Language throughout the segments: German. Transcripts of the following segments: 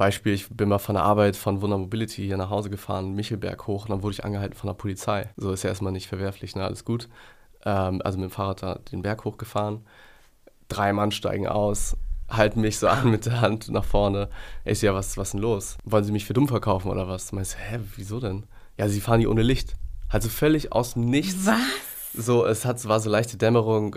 Beispiel, ich bin mal von der Arbeit von Wunder Mobility hier nach Hause gefahren, Michelberg hoch, und dann wurde ich angehalten von der Polizei. So ist ja erstmal nicht verwerflich, ne? alles gut. Ähm, also mit dem Fahrrad da den Berg hochgefahren. Drei Mann steigen aus, halten mich so an mit der Hand nach vorne. Ich so, ja, was, was ist denn los? Wollen sie mich für dumm verkaufen oder was? Meinst du, hä, wieso denn? Ja, sie fahren hier ohne Licht. Also völlig aus dem Nichts. Was? So, es hat, war so leichte Dämmerung,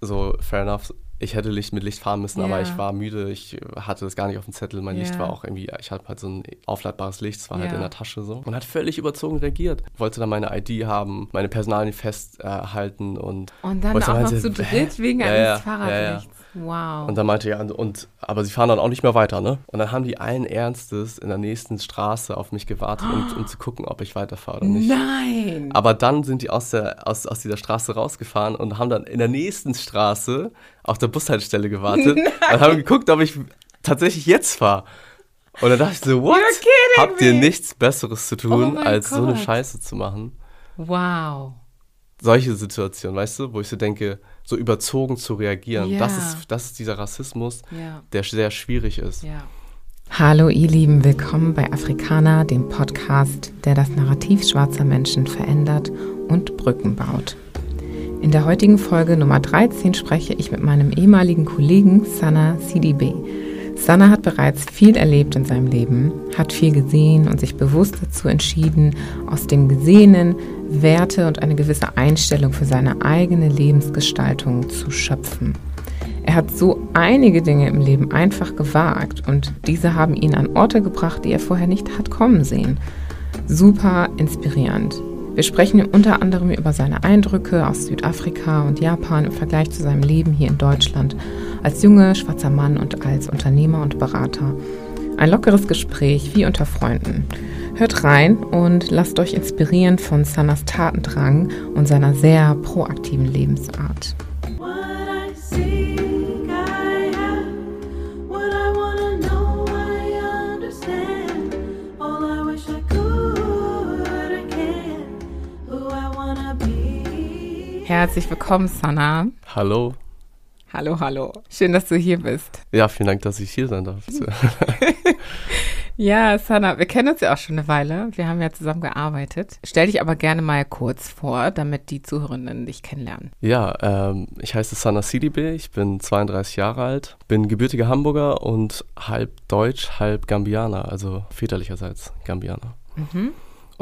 so fair enough. Ich hätte Licht mit Licht fahren müssen, Ja. aber ich war müde, ich hatte das gar nicht auf dem Zettel. Mein Licht Ja. war auch irgendwie, ich hatte halt so ein aufladbares Licht, es war halt Ja. in der Tasche so. Und hat völlig überzogen reagiert. Wollte dann meine ID haben, meine Personalien festhalten und Und dann auch noch meinte, zu dritt wegen Ja, eines. Fahrradlichts. Wow. Und dann meinte ja, und, und, aber sie fahren dann auch nicht mehr weiter, ne? Und dann haben die allen Ernstes in der nächsten Straße auf mich gewartet, um, um zu gucken, ob ich weiterfahre oder nicht. Nein. Aber dann sind die aus, der, aus, aus dieser Straße rausgefahren und haben dann in der nächsten Straße auf der Bushaltestelle gewartet und haben geguckt, ob ich tatsächlich jetzt fahre. Und dann dachte ich so, what? Habt ihr me. nichts Besseres zu tun, Oh als so eine Gott. Scheiße zu machen? Wow. Solche Situationen, weißt du, wo ich so denke, so überzogen zu reagieren. Ja. Das, ist, das ist dieser Rassismus, Ja. der sehr schwierig ist. Ja. Hallo ihr Lieben, willkommen bei Afrikaner, dem Podcast, der das Narrativ schwarzer Menschen verändert und Brücken baut. In der heutigen Folge Nummer 13 spreche ich mit meinem ehemaligen Kollegen Sana Sidibe. Sana hat bereits viel erlebt in seinem Leben, hat viel gesehen und sich bewusst dazu entschieden, aus dem Gesehenen Werte und eine gewisse Einstellung für seine eigene Lebensgestaltung zu schöpfen. Er hat so einige Dinge im Leben einfach gewagt und diese haben ihn an Orte gebracht, die er vorher nicht hat kommen sehen. Super inspirierend. Wir sprechen unter anderem über seine Eindrücke aus Südafrika und Japan im Vergleich zu seinem Leben hier in Deutschland als junger schwarzer Mann und als Unternehmer und Berater. Ein lockeres Gespräch wie unter Freunden. Hört rein und lasst euch inspirieren von Sanas Tatendrang und seiner sehr proaktiven Lebensart. What I seek, Herzlich willkommen, Sana. Hallo. Hallo, hallo. Schön, dass du hier bist. Ja, vielen Dank, dass ich hier sein darf. Ja, Sana, wir kennen uns ja auch schon eine Weile. Wir haben ja zusammen gearbeitet. Stell dich aber gerne mal kurz vor, damit die Zuhörenden dich kennenlernen. Ja, ähm, ich heiße Sana Sidibe, ich bin 32 Jahre alt, bin gebürtiger Hamburger und halb Deutsch, halb Gambianer, also väterlicherseits Gambianer. Mhm.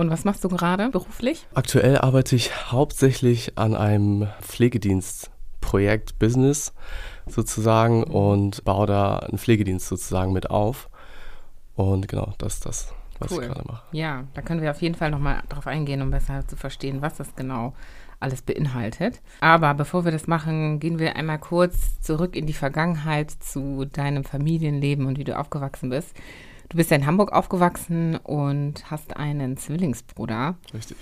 Und was machst du gerade beruflich? Aktuell arbeite ich hauptsächlich an einem Pflegedienstprojekt Business sozusagen und baue da einen Pflegedienst sozusagen mit auf. Und genau, das ist das, was Cool. ich gerade mache. Ja, da können wir auf jeden Fall nochmal drauf eingehen, um besser zu verstehen, was das genau alles beinhaltet. Aber bevor wir das machen, gehen wir einmal kurz zurück in die Vergangenheit zu deinem Familienleben und wie du aufgewachsen bist. Du bist ja in Hamburg aufgewachsen und hast einen Zwillingsbruder. Richtig.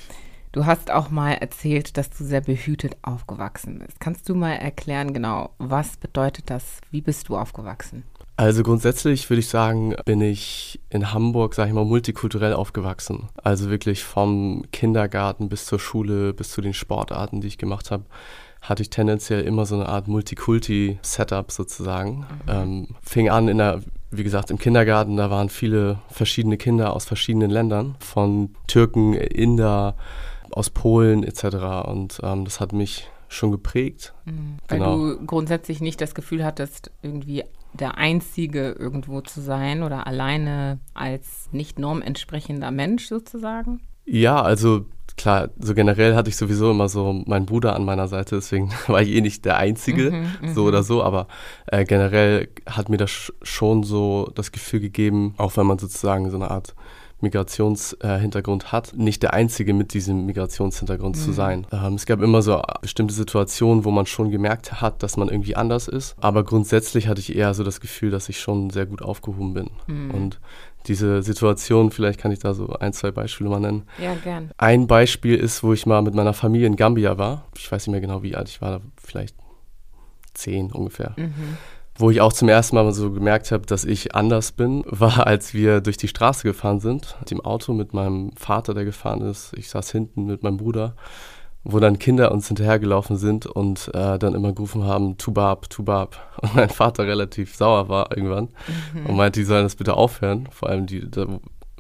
Du hast auch mal erzählt, dass du sehr behütet aufgewachsen bist. Kannst du mal erklären, genau, was bedeutet das? Wie bist du aufgewachsen? Also grundsätzlich würde ich sagen, bin ich in Hamburg, sage ich mal, multikulturell aufgewachsen. Also wirklich vom Kindergarten bis zur Schule, bis zu den Sportarten, die ich gemacht habe, hatte ich tendenziell immer so eine Art Multikulti-Setup sozusagen. Ähm, fing an in der, wie gesagt, im Kindergarten, da waren viele verschiedene Kinder aus verschiedenen Ländern, von Türken, Inder, aus Polen etc. Und ähm, das hat mich schon geprägt. Weil Genau. du grundsätzlich nicht das Gefühl hattest, irgendwie der Einzige irgendwo zu sein oder alleine als nicht normentsprechender Mensch sozusagen? Ja, also klar, so generell hatte ich sowieso immer so meinen Bruder an meiner Seite, deswegen war ich eh nicht der Einzige, Mhm, so oder so, aber äh, generell hat mir das sch- schon so das Gefühl gegeben, auch wenn man sozusagen so eine Art Migrationshintergrund hat, nicht der Einzige mit diesem Migrationshintergrund Mhm. zu sein. Ähm, es gab immer so bestimmte Situationen, wo man schon gemerkt hat, dass man irgendwie anders ist, aber grundsätzlich hatte ich eher so das Gefühl, dass ich schon sehr gut aufgehoben bin. Mhm. Und diese Situation, vielleicht kann ich da so ein, zwei Beispiele mal nennen. Ja, gern. Ein Beispiel ist, wo ich mal mit meiner Familie in Gambia war. Ich weiß nicht mehr genau, wie alt ich war, vielleicht zehn ungefähr. Mhm. Wo ich auch zum ersten Mal so gemerkt habe, dass ich anders bin, war, als wir durch die Straße gefahren sind, mit dem Auto, mit meinem Vater, der gefahren ist. Ich saß hinten mit meinem Bruder. Wo dann Kinder uns hinterhergelaufen sind und äh, dann immer gerufen haben, Tubab, Tubab. Und mein Vater relativ sauer war irgendwann und meinte, die sollen das bitte aufhören. Vor allem, die, da,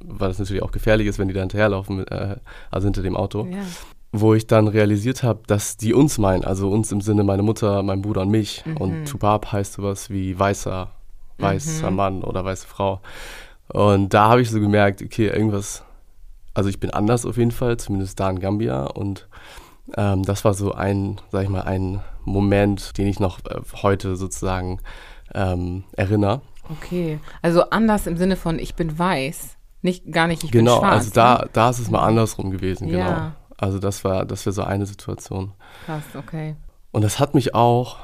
weil das natürlich auch gefährlich ist, wenn die da hinterherlaufen, äh, also hinter dem Auto. Ja. Wo ich dann realisiert habe, dass die uns meinen, also uns im Sinne meine Mutter, mein Bruder und mich. Und Tubab heißt sowas wie weißer, weißer Mann oder weiße Frau. Und da habe ich so gemerkt, okay, irgendwas, also ich bin anders auf jeden Fall, zumindest da in Gambia. Und ähm, das war so ein, sag ich mal, ein Moment, den ich noch äh, heute sozusagen ähm, erinnere. Okay. Also anders im Sinne von ich bin weiß. Nicht gar nicht, ich genau, bin schwarz. also da, ne? da ist es mal andersrum gewesen, genau. Ja. Also das war, das wäre so eine Situation. Krass, okay. Und das hat mich auch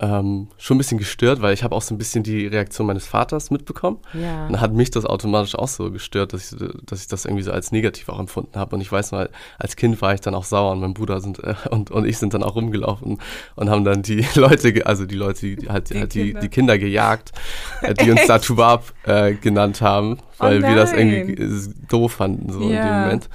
ähm, schon ein bisschen gestört, weil ich habe auch so ein bisschen die Reaktion meines Vaters mitbekommen. Ja. Und dann hat mich das automatisch auch so gestört, dass ich, dass ich das irgendwie so als negativ auch empfunden habe. Und ich weiß noch, als Kind war ich dann auch sauer und mein Bruder sind, äh, und, und ich sind dann auch rumgelaufen und haben dann die Leute, also die Leute, die halt, Die halt die, Kinder. die Kinder gejagt, äh, die uns da Tubab äh, genannt haben, weil wir das irgendwie doof fanden, so in dem Ja. Moment.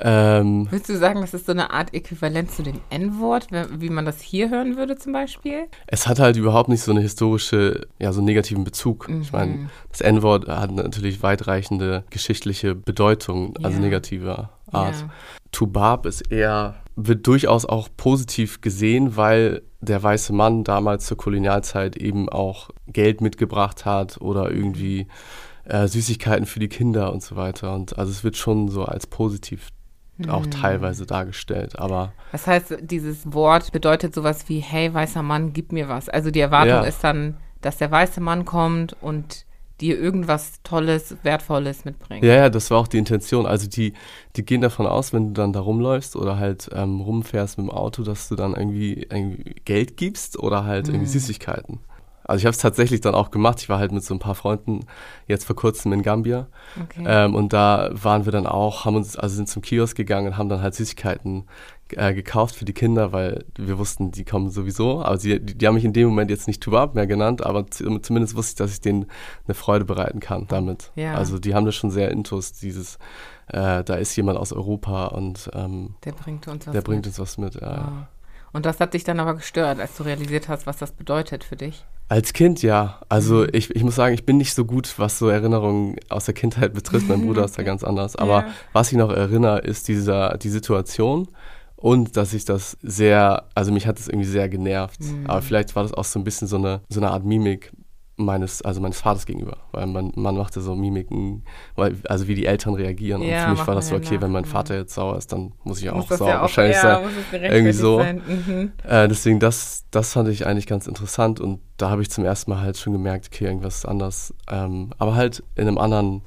Ähm, Willst du sagen, das ist so eine Art Äquivalent zu dem N-Wort, wie man das hier hören würde zum Beispiel? es hat halt überhaupt nicht so eine historische, ja, so einen negativen Bezug. Ich Mhm. meine, das N-Wort hat natürlich weitreichende geschichtliche Bedeutung, also Ja. negativer Art. Ja. Tubab ist eher, wird durchaus auch positiv gesehen, weil der weiße Mann damals zur Kolonialzeit eben auch Geld mitgebracht hat oder irgendwie äh, Süßigkeiten für die Kinder und so weiter. Und also es wird schon so als positiv auch Mhm. teilweise dargestellt. Aber Das heißt, dieses Wort bedeutet sowas wie, hey, weißer Mann, gib mir was. Also die Erwartung Ja. ist dann, dass der weiße Mann kommt und dir irgendwas Tolles, Wertvolles mitbringt. Ja, ja, das war auch die Intention. Also die, die gehen davon aus, wenn du dann da rumläufst oder halt ähm, rumfährst mit dem Auto, dass du dann irgendwie, irgendwie Geld gibst oder halt irgendwie Süßigkeiten. Also ich habe es tatsächlich dann auch gemacht. Ich war halt mit so ein paar Freunden jetzt vor kurzem in Gambia Okay. ähm, und da waren wir dann auch, haben uns, also sind zum Kiosk gegangen und haben dann halt Süßigkeiten äh, gekauft für die Kinder, weil wir wussten, die kommen sowieso. Aber sie, die, die haben mich in dem Moment jetzt nicht Tubab mehr genannt, aber zumindest wusste ich, dass ich denen eine Freude bereiten kann damit. Ja. Also die haben das schon sehr intus, dieses, äh, da ist jemand aus Europa und ähm, der bringt uns was der bringt mit. uns was mit. Ja. Wow. Und das hat dich dann aber gestört, als du realisiert hast, was das bedeutet für dich. Als Kind ja. Also Mhm. ich, ich muss sagen, ich bin nicht so gut, was so Erinnerungen aus der Kindheit betrifft. Mein Bruder ist da ganz anders. Aber Ja. was ich noch erinnere, ist dieser, die Situation und dass ich das sehr, also mich hat das irgendwie sehr genervt. Mhm. Aber vielleicht war das auch so ein bisschen so eine, so eine Art Mimik meines, also meines Vaters gegenüber. Weil man, man machte so Mimiken, weil, also wie die Eltern reagieren. Ja, und für mich war das so, okay, wenn mein nach, Vater jetzt sauer ist, dann muss ich auch Muss sauer ja auch, wahrscheinlich ja, sein. Irgendwie so. sein. Mhm. Äh, deswegen, das, das fand ich eigentlich ganz interessant und da habe ich zum ersten Mal halt schon gemerkt, okay, irgendwas ist anders. Ähm, aber halt in einem anderen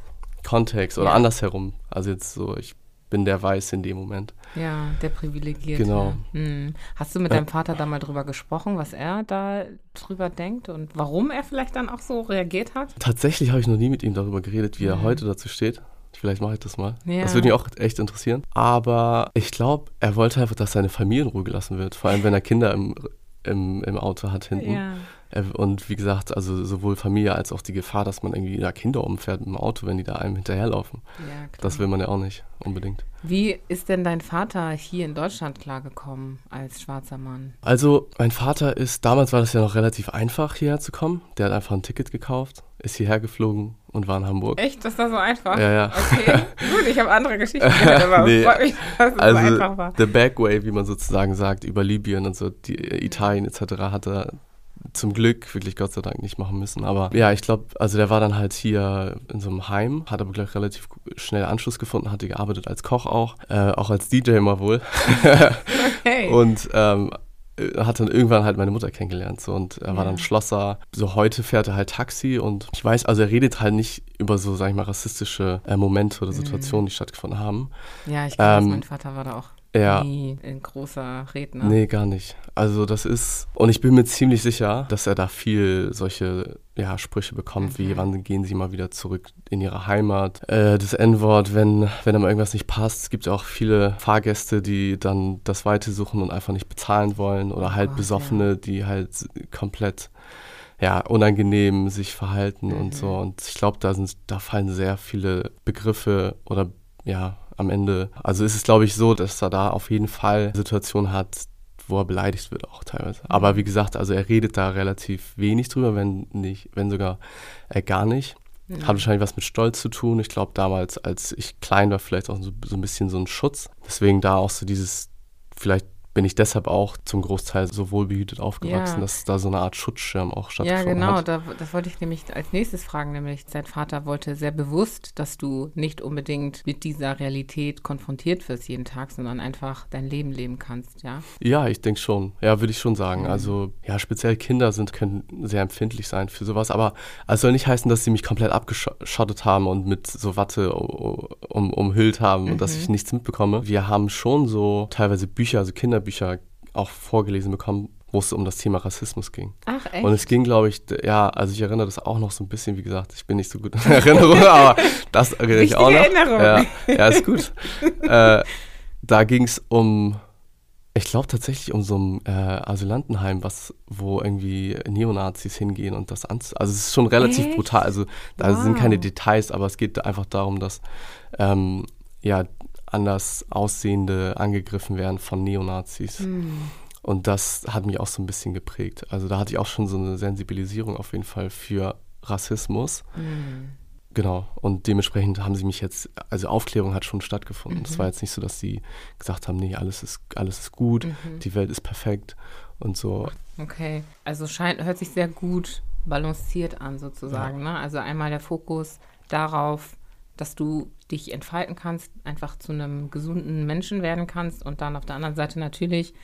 Kontext oder Ja. andersherum. Also jetzt so, ich bin der Weiß in dem Moment. Ja, der Privilegierte. Genau. Hm. Hast du mit Ja. deinem Vater da mal drüber gesprochen, was er da drüber denkt und warum er vielleicht dann auch so reagiert hat? Tatsächlich habe ich noch nie mit ihm darüber geredet, wie er heute dazu steht. Vielleicht mache ich das mal. Ja. Das würde mich auch echt interessieren. Aber ich glaube, er wollte einfach, dass seine Familie in Ruhe gelassen wird. Vor allem, wenn er Kinder im, im, im Auto hat hinten. Ja. Äh, Und wie gesagt, also sowohl Familie als auch die Gefahr, dass man irgendwie da Kinder umfährt mit dem Auto, wenn die da einem hinterherlaufen. Ja, klar. Das will man ja auch nicht unbedingt. Wie ist denn dein Vater hier in Deutschland klargekommen als schwarzer Mann? Also, mein Vater ist, damals war das ja noch relativ einfach, hierher zu kommen. Der hat einfach ein Ticket gekauft, ist hierher geflogen und war in Hamburg. Echt? Das war so einfach? Ja, ja. Okay, gut, ich habe andere Geschichten gehört, aber Nee. freut mich, dass es so einfach Also, war. the back way, wie man sozusagen sagt, über Libyen und so, die, äh, Italien etc. hat er zum Glück wirklich Gott sei Dank nicht machen müssen. Aber ja, ich glaube, also der war dann halt hier in so einem Heim, hat aber gleich relativ schnell Anschluss gefunden, hatte gearbeitet als Koch auch, äh, auch als DJ immer wohl. Okay. Und ähm, äh, hat dann irgendwann halt meine Mutter kennengelernt so, und er war dann Schlosser. So heute fährt er halt Taxi und ich weiß, also er redet halt nicht über so, sag ich mal, rassistische äh, Momente oder Situationen, die stattgefunden haben. ja, ich glaube, ähm, mein Vater war da auch Ja. nie ein großer Redner. Nee, gar nicht. Also das ist, und ich bin mir ziemlich sicher, dass er da viel solche ja, Sprüche bekommt, Mhm. wie wann gehen sie mal wieder zurück in ihre Heimat. Äh, das N-Wort, wenn, wenn einem irgendwas nicht passt. Es gibt ja auch viele Fahrgäste, die dann das Weite suchen und einfach nicht bezahlen wollen. Oder halt Gott, Besoffene, die halt komplett ja, unangenehm sich verhalten Mhm. und so. Und ich glaube, da sind, da fallen sehr viele Begriffe oder ja, am Ende. Also ist es, glaube ich, so, dass er da auf jeden Fall Situationen hat, wo er beleidigt wird auch teilweise. Aber wie gesagt, also er redet da relativ wenig drüber, wenn nicht, wenn sogar äh, gar nicht. Hat wahrscheinlich was mit Stolz zu tun. Ich glaube, damals, als ich klein war, vielleicht auch so, so ein bisschen so ein Schutz. Deswegen da auch so dieses, vielleicht bin ich deshalb auch zum Großteil so wohlbehütet aufgewachsen, Ja. dass da so eine Art Schutzschirm auch Ja, stattgefunden genau, hat. da, das wollte ich nämlich als nächstes fragen, nämlich dein Vater wollte sehr bewusst, dass du nicht unbedingt mit dieser Realität konfrontiert wirst jeden Tag, sondern einfach dein Leben leben kannst, ja? Ja, ich denke schon. Ja, würde ich schon Mhm. sagen. Also, ja, speziell Kinder sind, können sehr empfindlich sein für sowas. Aber es soll nicht heißen, dass sie mich komplett abgeschottet haben und mit so Watte o- um, umhüllt haben und dass Mhm. ich nichts mitbekomme. Wir haben schon so teilweise Bücher, also Kinderbücher, auch vorgelesen bekommen, wo es um das Thema Rassismus ging. Ach, echt? Und es ging, glaube ich, ja, also ich erinnere das auch noch so ein bisschen, wie gesagt, ich bin nicht so gut in Erinnerung, aber das erinnere ich auch noch. Erinnerung. Ja, ja, ist gut. äh, da ging es um, ich glaube tatsächlich um so ein äh, Asylantenheim, was, wo irgendwie Neonazis hingehen und das anz... Also es ist schon relativ Echt? brutal. Also da sind keine Wow. Details, aber es geht einfach darum, dass ähm, ja anders Aussehende angegriffen werden von Neonazis. Hm. Und das hat mich auch so ein bisschen geprägt. Also da hatte ich auch schon so eine Sensibilisierung auf jeden Fall für Rassismus. Hm. Genau. Und dementsprechend haben sie mich jetzt, also Aufklärung hat schon stattgefunden. Es Mhm. war jetzt nicht so, dass sie gesagt haben, nee, alles ist, alles ist gut, Mhm. die Welt ist perfekt und so. Okay, also scheint, hört sich sehr gut balanciert an sozusagen. Ne? Also einmal der Fokus darauf, dass du dich entfalten kannst, einfach zu einem gesunden Menschen werden kannst und dann auf der anderen Seite natürlich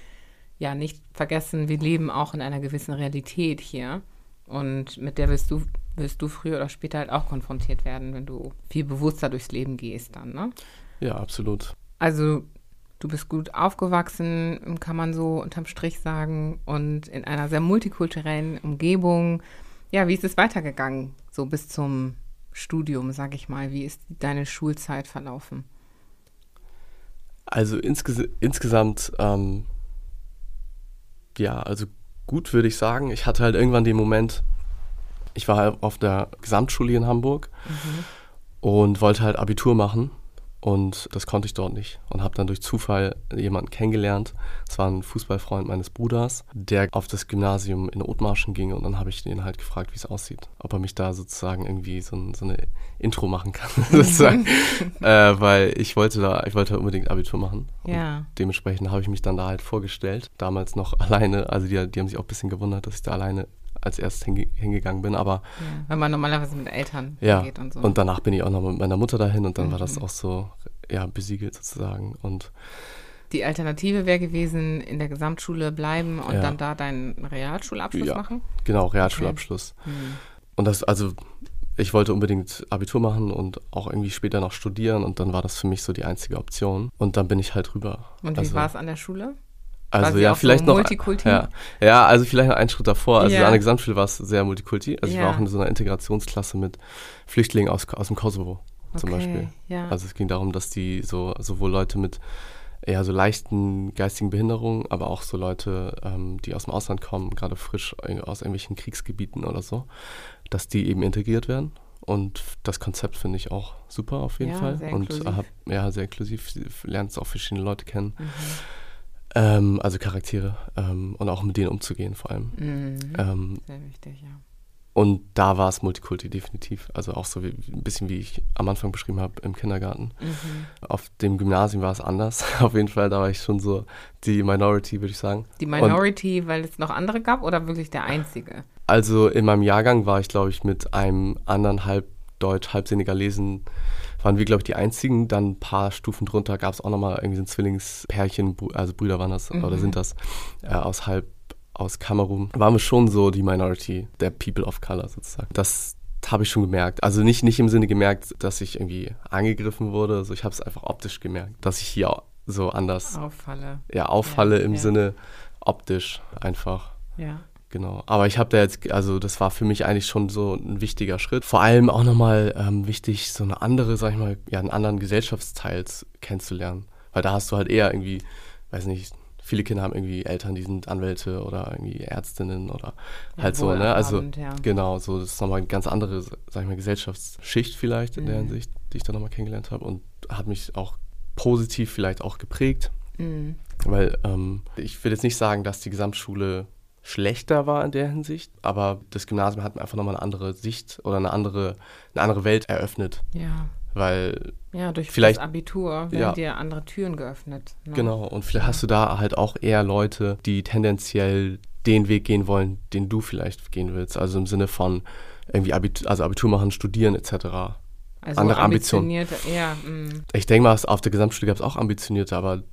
ja nicht vergessen, wir leben auch in einer gewissen Realität hier und mit der wirst du wirst du früher oder später halt auch konfrontiert werden, wenn du viel bewusster durchs Leben gehst dann, ne? Ja, absolut. Also du bist gut aufgewachsen, kann man so unterm Strich sagen, und in einer sehr multikulturellen Umgebung. Ja, wie ist es weitergegangen, so bis zum Studium, sag ich mal? Wie ist deine Schulzeit verlaufen? Also insges insgesamt, ähm, ja, also gut würde ich sagen. Ich hatte halt irgendwann den Moment, ich war auf der Gesamtschule in Hamburg und wollte halt Abitur machen und das konnte ich dort nicht und habe dann durch Zufall jemanden kennengelernt. Es war ein Fußballfreund meines Bruders, der auf das Gymnasium in Othmarschen ging und dann habe ich ihn halt gefragt, wie es aussieht, ob er mich da sozusagen irgendwie so, ein, so eine Intro machen kann, sozusagen, äh, weil ich wollte da, ich wollte unbedingt Abitur machen. Ja. dementsprechend habe ich mich dann da halt vorgestellt, damals noch alleine, also die, die haben sich auch ein bisschen gewundert, dass ich da alleine als erstes hinge hingegangen bin, aber Ja, wenn man normalerweise mit Eltern ja, geht und so. und danach bin ich auch noch mit meiner Mutter dahin und dann war das Mhm. auch so, ja, besiegelt sozusagen. Und Die Alternative wäre gewesen, in der Gesamtschule bleiben und Ja. dann da deinen Realschulabschluss Ja. machen? genau, Realschulabschluss. Hm. Und das, also, ich wollte unbedingt Abitur machen und auch irgendwie später noch studieren und dann war das für mich so die einzige Option. Und dann bin ich halt rüber. Und wie also, war es an der Schule? Also ja, auch so vielleicht noch. Multikulti? Ja, ja, also vielleicht noch einen Schritt davor. Also Ja. an der Gesamtschule war es sehr Multikulti. Also ich war auch in so einer Integrationsklasse mit Flüchtlingen aus, aus dem Kosovo zum Okay, Beispiel. Ja. Also es ging darum, dass die so sowohl Leute mit eher so leichten geistigen Behinderungen, aber auch so Leute, ähm, die aus dem Ausland kommen, gerade frisch aus irgendwelchen Kriegsgebieten oder so, dass die eben integriert werden. Und das Konzept finde ich auch super auf jeden Ja, Fall. sehr Und inklusiv. hab, ja, sehr inklusiv. Lernst auch verschiedene Leute kennen. Mhm. Ähm, also Charaktere ähm, und auch mit denen umzugehen vor allem. Mhm. Ähm, Sehr wichtig, ja. und da war es Multikulti definitiv. Also auch so wie, ein bisschen wie ich am Anfang beschrieben habe im Kindergarten. Mhm. Auf dem Gymnasium war es anders. Auf jeden Fall, da war ich schon so die Minority, würde ich sagen. Die Minority, weil es noch andere gab oder wirklich der einzige? Also in meinem Jahrgang war ich, glaube ich, mit einem anderen halb Deutsch, halb Senegalesen, waren wir, glaube ich, die einzigen. Dann ein paar Stufen drunter gab es auch nochmal irgendwie so ein Zwillingspärchen, also Brüder waren das, oder Mhm. sind das, äh, aus halb aus Kamerun. Waren wir schon so die Minority, der People of Color sozusagen. Das habe ich schon gemerkt. Also nicht, nicht im Sinne gemerkt, dass ich irgendwie angegriffen wurde. Also ich habe es einfach optisch gemerkt, dass ich hier so anders Auffalle. ja, auffalle Ja, im ja. Sinne optisch einfach. Ja. Genau. Aber ich habe da jetzt, also das war für mich eigentlich schon so ein wichtiger Schritt. Vor allem auch nochmal ähm, wichtig, so eine andere, sag ich mal, ja, einen anderen Gesellschaftsteil kennenzulernen. Weil da hast du halt eher irgendwie, weiß nicht, viele Kinder haben irgendwie Eltern, die sind Anwälte oder irgendwie Ärztinnen oder Ja, halt so, ne? Also ja. genau, so das ist nochmal eine ganz andere, sag ich mal, Gesellschaftsschicht vielleicht in der Mhm. Hinsicht, die ich da nochmal kennengelernt habe und hat mich auch positiv vielleicht auch geprägt, Mhm. weil ähm, ich will jetzt nicht sagen, dass die Gesamtschule schlechter war in der Hinsicht, aber das Gymnasium hat mir einfach nochmal eine andere Sicht oder eine andere, eine andere Welt eröffnet, Ja. weil Ja, durch Vielleicht- das Abitur werden Ja. dir andere Türen geöffnet. Ne? Genau, und vielleicht hast du da halt auch eher Leute, die tendenziell den Weg gehen wollen, den du vielleicht gehen willst. Also im Sinne von irgendwie Abitur, also Abitur machen, studieren etc. Also andere Ambitionen. Ja, mm. Ich denke mal, auf der Gesamtschule gab es auch ambitionierte, aber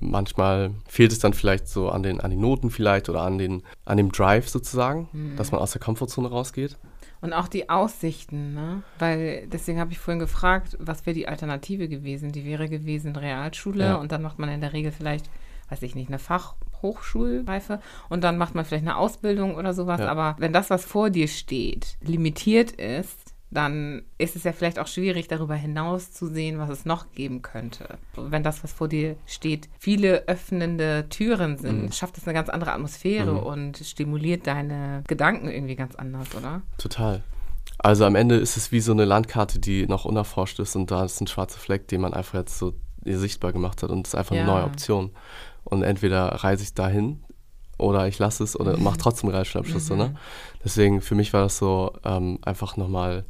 manchmal fehlt es dann vielleicht so an den, an den Noten vielleicht oder an, den, an dem Drive sozusagen, Mhm. dass man aus der Komfortzone rausgeht. Und auch die Aussichten, ne? Weil deswegen habe ich vorhin gefragt, was wäre die Alternative gewesen? Die wäre gewesen Realschule Ja. und dann macht man in der Regel vielleicht, weiß ich nicht, eine Fachhochschulreife und dann macht man vielleicht eine Ausbildung oder sowas. Ja. Aber wenn das, was vor dir steht, limitiert ist, dann ist es ja vielleicht auch schwierig, darüber hinaus zu sehen, was es noch geben könnte. Wenn das, was vor dir steht, viele öffnende Türen sind, Mhm. schafft es eine ganz andere Atmosphäre Mhm. und stimuliert deine Gedanken irgendwie ganz anders, oder? Total. Also am Ende ist es wie so eine Landkarte, die noch unerforscht ist und da ist ein schwarzer Fleck, den man einfach jetzt so sichtbar gemacht hat und es ist einfach Ja. eine neue Option. Und entweder reise ich dahin oder ich lasse es oder mache trotzdem einen Realschulabschluss. So, ne? Deswegen für mich war das so ähm, einfach nochmal,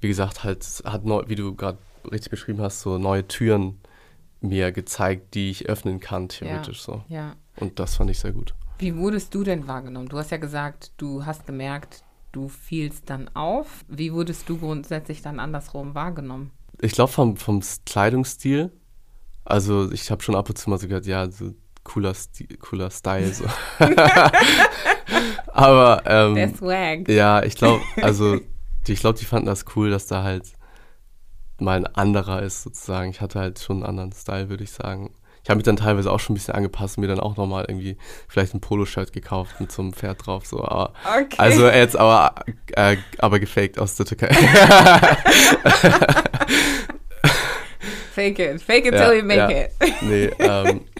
wie gesagt, halt, hat neu, wie du gerade richtig beschrieben hast, so neue Türen mir gezeigt, die ich öffnen kann, theoretisch so. Ja. Und das fand ich sehr gut. Wie wurdest du denn wahrgenommen? Du hast ja gesagt, du hast gemerkt, du fielst dann auf. Wie wurdest du grundsätzlich dann andersrum wahrgenommen? Ich glaube vom, vom Kleidungsstil, also ich habe schon ab und zu mal so gehört, ja, so cooler, Sti cooler Style so. Aber ähm, Der Swag. ja, ich glaube, also ich glaube, die fanden das cool, dass da halt mal ein anderer ist sozusagen. Ich hatte halt schon einen anderen Style, würde ich sagen. Ich habe mich dann teilweise auch schon ein bisschen angepasst und mir dann auch nochmal irgendwie vielleicht ein Poloshirt gekauft mit so einem Pferd drauf. So. Aber, Okay. Also jetzt aber, äh, aber gefaked aus der Türkei. fake it. Fake it Ja, till you make ja. it. nee, ähm,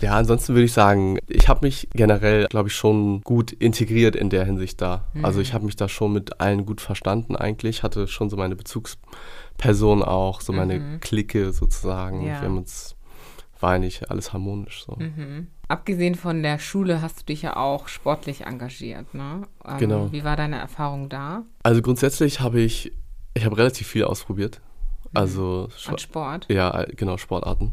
ja, ansonsten würde ich sagen, ich habe mich generell, glaube ich, schon gut integriert in der Hinsicht da. Also ich habe mich da schon mit allen gut verstanden eigentlich, hatte schon so meine Bezugsperson auch, so meine Clique sozusagen. Ja. Wir haben uns, war eigentlich alles harmonisch so. Mhm. Abgesehen von der Schule hast du dich ja auch sportlich engagiert, ne? Ähm, Genau. Wie war deine Erfahrung da Also grundsätzlich habe ich, ich habe relativ viel ausprobiert. Also Sp- an Sport? Ja, genau, Sportarten.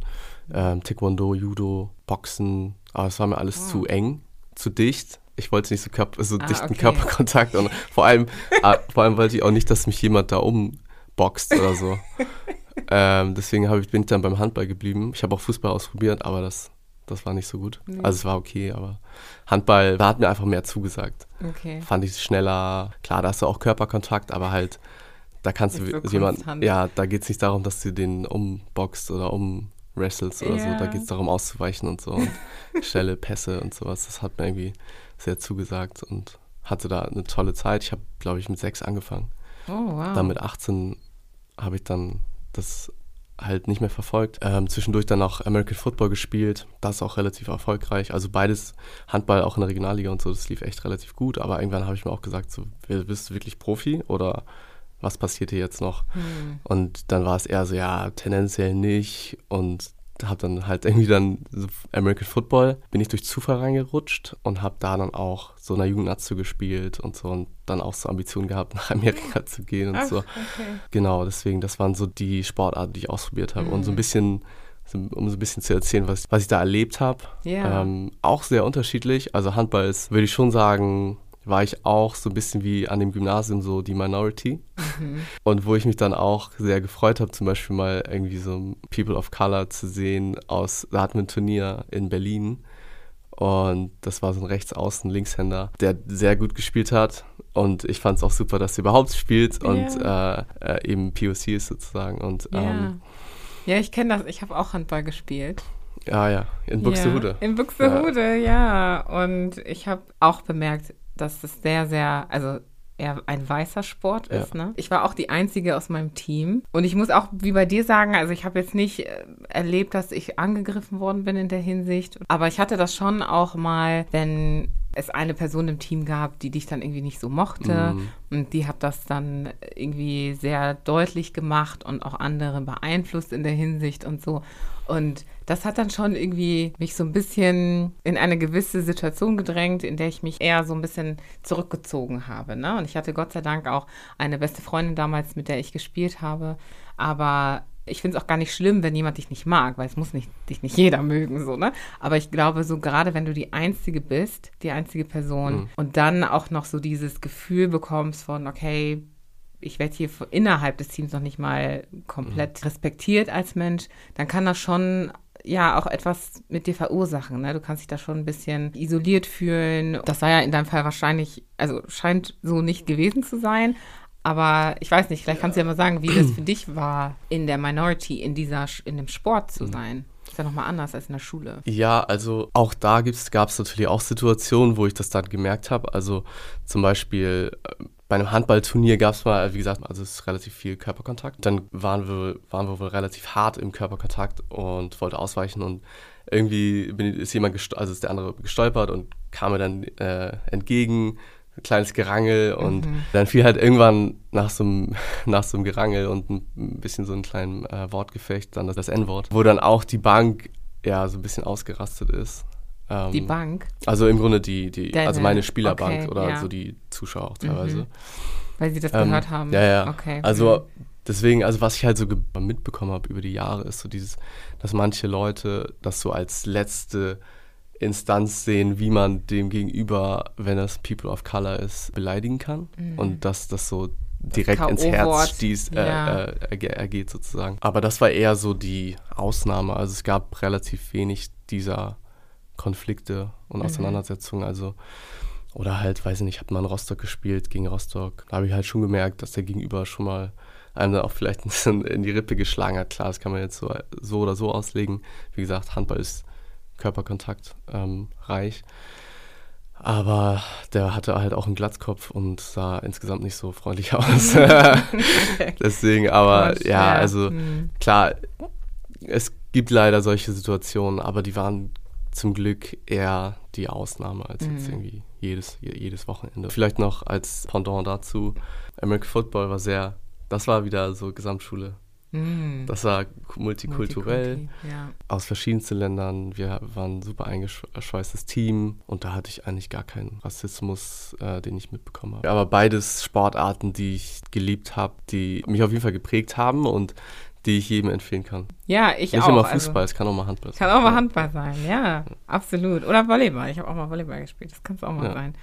Ähm, Taekwondo, Judo, Boxen. Aber es war mir alles Oh. zu eng, zu dicht. Ich wollte nicht so, Körper, so Ah, dichten okay. Körperkontakt. Und vor allem, äh, vor allem wollte ich auch nicht, dass mich jemand da umboxt oder so. ähm, deswegen ich, bin ich dann beim Handball geblieben. Ich habe auch Fußball ausprobiert, aber das, das war nicht so gut. Nee. Also es war okay, aber Handball, da hat mir einfach mehr zugesagt. Okay. Fand ich schneller. Klar, da hast du auch Körperkontakt, aber halt, da kannst du so jemanden, ja, da geht es nicht darum, dass du den umboxt oder umwrestelst oder so. Da geht es darum, auszuweichen und so. Und schnelle Pässe und sowas. Das hat mir irgendwie sehr zugesagt und hatte da eine tolle Zeit. Ich habe, glaube ich, mit sechs angefangen. Oh, wow. Dann mit 18 habe ich dann das halt nicht mehr verfolgt. Ähm, zwischendurch dann auch American Football gespielt. Das auch relativ erfolgreich. Also beides, Handball auch in der Regionalliga und so, das lief echt relativ gut. Aber irgendwann habe ich mir auch gesagt, so, bist du wirklich Profi oder was passiert hier jetzt noch? Hm. Und dann war es eher so, ja, tendenziell nicht. Und habe dann halt irgendwie dann so American Football, bin ich durch Zufall reingerutscht und habe da dann auch so in der Jugendnazi gespielt und so und dann auch so Ambitionen gehabt, nach Amerika zu gehen und Ach, so. okay. Genau, deswegen, das waren so die Sportarten, die ich ausprobiert habe. Und so ein Mhm. bisschen, um so ein bisschen zu erzählen, was, was ich da erlebt habe. Ja. Ähm, auch sehr unterschiedlich. Also Handball ist, würde ich schon sagen, war ich auch so ein bisschen wie an dem Gymnasium so die Minority. Mhm. Und wo ich mich dann auch sehr gefreut habe, zum Beispiel mal irgendwie so People of Color zu sehen aus, da hatten wir ein Turnier in Berlin. Und das war so ein Rechtsaußen, Linkshänder, der sehr gut gespielt hat. Und ich fand es auch super, dass er überhaupt spielt und äh, äh, eben POC ist sozusagen. Und Ja. ähm, ja, ich kenne das. Ich habe auch Handball gespielt. ja, ja, in Buxtehude. Ja, in Buxtehude, ja. Und ich habe auch bemerkt, dass es sehr, sehr, also eher ein weißer Sport Ja. ist. Ne? Ich war auch die Einzige aus meinem Team. Und ich muss auch, wie bei dir sagen, also ich habe jetzt nicht äh, erlebt, dass ich angegriffen worden bin in der Hinsicht. Aber ich hatte das schon auch mal, wenn es eine Person im Team gab, die dich dann irgendwie nicht so mochte Mhm. und die hat das dann irgendwie sehr deutlich gemacht und auch andere beeinflusst in der Hinsicht und so. Und das hat dann schon irgendwie mich so ein bisschen in eine gewisse Situation gedrängt, in der ich mich eher so ein bisschen zurückgezogen habe. Ne? Und ich hatte Gott sei Dank auch eine beste Freundin damals, mit der ich gespielt habe. Aber ich finde es auch gar nicht schlimm, wenn jemand dich nicht mag, weil es muss nicht, dich nicht jeder mögen, so, ne? Aber ich glaube, so gerade wenn du die Einzige bist, die einzige Person Mhm. und dann auch noch so dieses Gefühl bekommst von, okay, ich werde hier innerhalb des Teams noch nicht mal komplett respektiert als Mensch, dann kann das schon ja auch etwas mit dir verursachen. Ne? Du kannst dich da schon ein bisschen isoliert fühlen. Das sei ja in deinem Fall wahrscheinlich, also scheint so nicht gewesen zu sein. Aber ich weiß nicht, vielleicht kannst du ja mal sagen, wie das für dich war, in der Minority, in dieser, in dem Sport zu sein. Das ist ja nochmal anders als in der Schule. Ja, also auch da gab es natürlich auch Situationen, wo ich das dann gemerkt habe. Also zum Beispiel äh, bei einem Handballturnier gab es mal, wie gesagt, also es ist relativ viel Körperkontakt. Dann waren wir, waren wir wohl relativ hart im Körperkontakt und wollte ausweichen und irgendwie bin, ist jemand, also ist der andere gestolpert und kam mir dann äh, entgegen, kleines Gerangel und dann fiel halt irgendwann nach so einem, nach so einem Gerangel und ein bisschen so einem kleinen äh, Wortgefecht dann das, das N-Wort, wo dann auch die Bank ja so ein bisschen ausgerastet ist. Ähm, Die Bank, Also im Grunde die, die Deine- also meine Spielerbank okay, oder ja. so die Zuschauer auch teilweise. weil sie das Ähm, gehört haben. Ja, ja. Okay. Also deswegen, also was ich halt so mitbekommen habe über die Jahre, ist so dieses, dass manche Leute das so als letzte Instanz sehen, wie man dem gegenüber, wenn es People of Color ist, beleidigen kann. Und dass das so direkt ins Herz stieß, äh, ja. äh, erge- ergeht sozusagen. Aber das war eher so die Ausnahme. Also es gab relativ wenig dieser Konflikte und Auseinandersetzungen. Also oder halt, weiß ich nicht, hat man Rostock gespielt gegen Rostock. Da habe ich halt schon gemerkt, dass der Gegenüber schon mal einem dann auch vielleicht ein bisschen in die Rippe geschlagen hat. Klar, das kann man jetzt so, so oder so auslegen. Wie gesagt, Handball ist Körperkontakt ähm, reich. Aber der hatte halt auch einen Glatzkopf und sah insgesamt nicht so freundlich aus. Deswegen, aber Quatsch, ja, also Hm. klar, es gibt leider solche Situationen, aber die waren zum Glück eher die Ausnahme als jetzt Mhm. irgendwie jedes, je- jedes Wochenende. Vielleicht noch als Pendant dazu, American Football war sehr, das war wieder so Gesamtschule. Hm. Das war multikulturell Multikulti, Ja. aus verschiedensten Ländern. Wir waren ein super eingeschweißtes Team und da hatte ich eigentlich gar keinen Rassismus, äh, den ich mitbekommen habe. Aber beides Sportarten, die ich geliebt habe, die mich auf jeden Fall geprägt haben und die ich jedem empfehlen kann. ja, ich Nicht auch. immer also- Fußball, es kann auch mal Handball sein. Kann auch mal Ja. Handball sein, ja, absolut. Oder Volleyball. Ich habe auch mal Volleyball gespielt. Das kann es auch mal Ja. sein.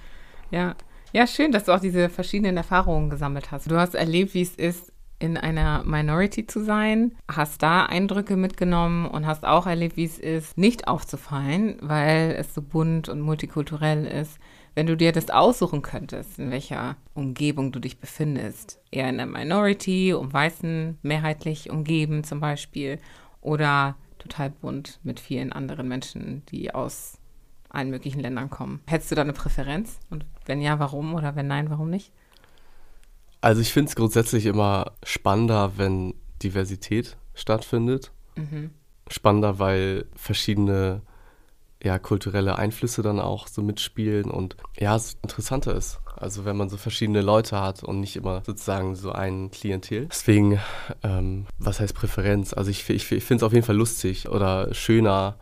Ja. Ja, schön, dass du auch diese verschiedenen Erfahrungen gesammelt hast. Du hast erlebt, wie es ist, in einer Minority zu sein, hast da Eindrücke mitgenommen und hast auch erlebt, wie es ist, nicht aufzufallen, weil es so bunt und multikulturell ist. Wenn du dir das aussuchen könntest, in welcher Umgebung du dich befindest, eher in der Minority, um Weißen mehrheitlich umgeben zum Beispiel, oder total bunt mit vielen anderen Menschen, die aus allen möglichen Ländern kommen. Hättest du da eine Präferenz? Und wenn ja, warum? Oder wenn nein, warum nicht? Also ich finde es grundsätzlich immer spannender, wenn Diversität stattfindet. Mhm. Spannender, weil verschiedene ja, kulturelle Einflüsse dann auch so mitspielen und ja, es interessanter ist. Also wenn man so verschiedene Leute hat und nicht immer sozusagen so ein Klientel. Deswegen, ähm, was heißt Präferenz? Also ich, ich, ich finde es auf jeden Fall lustig oder schöner,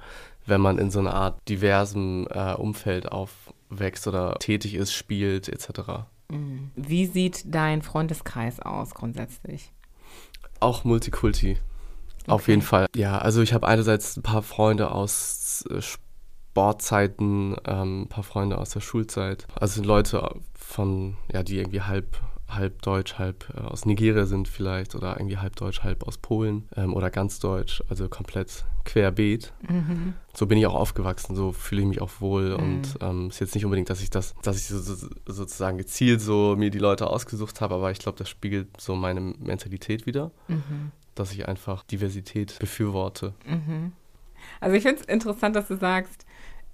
wenn man in so einer Art diversem äh, Umfeld aufwächst oder tätig ist, spielt etc. Mhm. Wie sieht dein Freundeskreis aus grundsätzlich? Auch Multikulti. Auf Okay. jeden Fall. Ja, also ich habe einerseits ein paar Freunde aus äh, Sportzeiten, ähm, ein paar Freunde aus der Schulzeit. Also sind Leute von, ja, die irgendwie halb, halb deutsch, halb äh, aus Nigeria sind vielleicht oder irgendwie halb deutsch, halb aus Polen ähm, oder ganz deutsch, also komplett querbeet. Mhm. So bin ich auch aufgewachsen, so fühle ich mich auch wohl und ähm, ist jetzt nicht unbedingt, dass ich das, dass ich so, so, sozusagen gezielt so mir die Leute ausgesucht habe, aber ich glaube, das spiegelt so meine Mentalität wieder, Mhm. dass ich einfach Diversität befürworte. Mhm. Also ich finde es interessant, dass du sagst,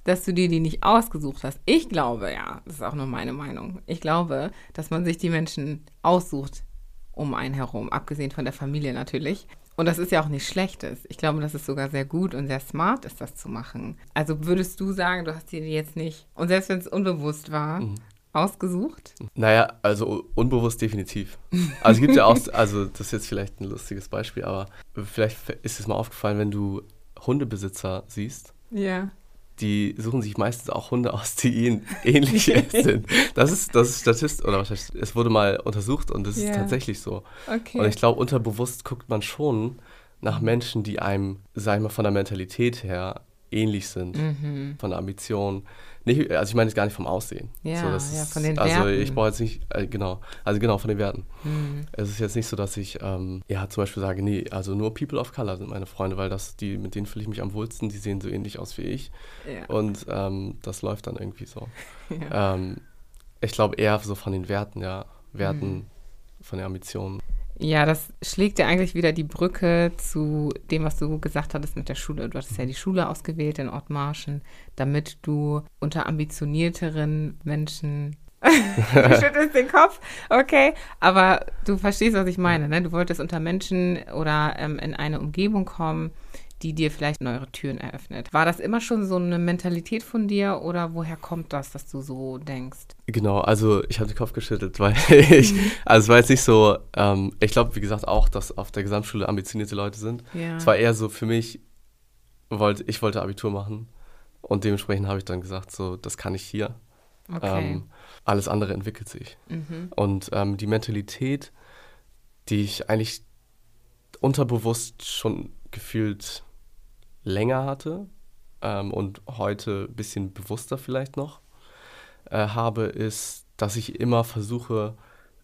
dass du dir die nicht ausgesucht hast. Ich glaube, ja, das ist auch nur meine Meinung. Ich glaube, dass man sich die Menschen aussucht um einen herum, abgesehen von der Familie natürlich. Und das ist ja auch nichts Schlechtes. Ich glaube, dass es sogar sehr gut und sehr smart ist, das zu machen. Also würdest du sagen, du hast dir die jetzt nicht, und selbst wenn es unbewusst war, Mhm. ausgesucht? Naja, also unbewusst definitiv. Also es gibt ja auch, also das ist jetzt vielleicht ein lustiges Beispiel, aber vielleicht ist es mal aufgefallen, wenn du Hundebesitzer siehst, Ja. Die suchen sich meistens auch Hunde aus, die ihnen ähnlich sind. Das ist, das ist Statist, oder was heißt, es wurde mal untersucht und es Ja. ist tatsächlich so. Okay. Und ich glaube, unterbewusst guckt man schon nach Menschen, die einem, sag ich mal, von der Mentalität her ähnlich sind, mhm. von der Ambition. Nicht, also ich meine jetzt gar nicht vom Aussehen. Ja, so, ja, von den Also Werten. ich brauche jetzt nicht, äh, genau, also genau, von den Werten. Mhm. Es ist jetzt nicht so, dass ich, ähm, ja, zum Beispiel sage, nee, also nur People of Color sind meine Freunde, weil das, die, mit denen fühle ich mich am wohlsten, die sehen so ähnlich aus wie ich. Ja. Und ähm, das läuft dann irgendwie so. ja. Ähm, ich glaube eher so von den Werten, ja. Werten, Mhm. von der Ambition. Ja, das schlägt ja eigentlich wieder die Brücke zu dem, was du gesagt hattest mit der Schule. Du hattest ja die Schule ausgewählt in Ortmarschen, damit du unter ambitionierteren Menschen. du schüttelst den Kopf, okay. Aber du verstehst, was ich meine. Ne? Du wolltest unter Menschen oder ähm, in eine Umgebung kommen, die dir vielleicht neue Türen eröffnet. War das immer schon so eine Mentalität von dir oder woher kommt das, dass du so denkst? Genau, also ich habe den Kopf geschüttelt, weil ich, also es war jetzt nicht so, ähm, ich glaube, wie gesagt, auch, dass auf der Gesamtschule ambitionierte Leute sind. Ja. Es war eher so für mich, wollte, ich wollte Abitur machen und dementsprechend habe ich dann gesagt, so, das kann ich hier. okay. Ähm, alles andere entwickelt sich. mhm. Und ähm, die Mentalität, die ich eigentlich unterbewusst schon gefühlt länger hatte ähm, und heute ein bisschen bewusster vielleicht noch äh, habe, ist, dass ich immer versuche,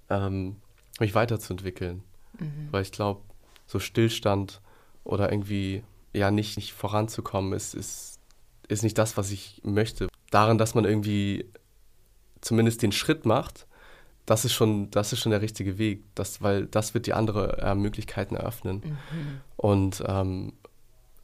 ähm, mich weiterzuentwickeln. Mhm. Weil ich glaube, so Stillstand oder irgendwie ja nicht, nicht voranzukommen, ist, ist, ist nicht das, was ich möchte. Darin, dass man irgendwie zumindest den Schritt macht, das ist schon, das ist schon der richtige Weg, das, weil das wird die andere äh, Möglichkeiten eröffnen. Mhm. Und ähm,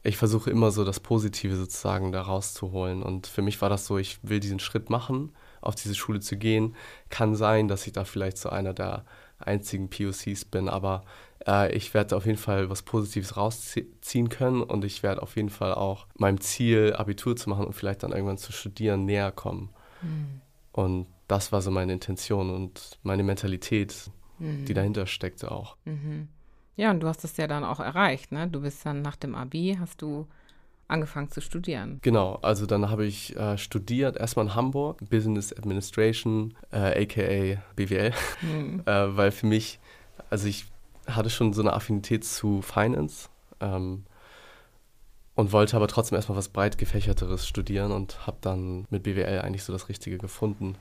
ich versuche immer so das Positive sozusagen da rauszuholen. Und für mich war das so, ich will diesen Schritt machen, auf diese Schule zu gehen. Kann sein, dass ich da vielleicht so einer der einzigen POCs bin, aber äh, ich werde auf jeden Fall was Positives rausziehen können und ich werde auf jeden Fall auch meinem Ziel, Abitur zu machen und vielleicht dann irgendwann zu studieren, näher kommen. Mhm. Und das war so meine Intention und meine Mentalität, Mhm. die dahinter steckte auch. Mhm. Ja, und du hast es ja dann auch erreicht, ne? Du bist dann nach dem Abi, hast du angefangen zu studieren. Genau, also dann habe ich äh, studiert, erstmal in Hamburg, Business Administration, äh, aka BWL, Mhm. äh, weil für mich, also ich hatte schon so eine Affinität zu Finance ähm, und wollte aber trotzdem erstmal was breit gefächerteres studieren und habe dann mit BWL eigentlich so das Richtige gefunden.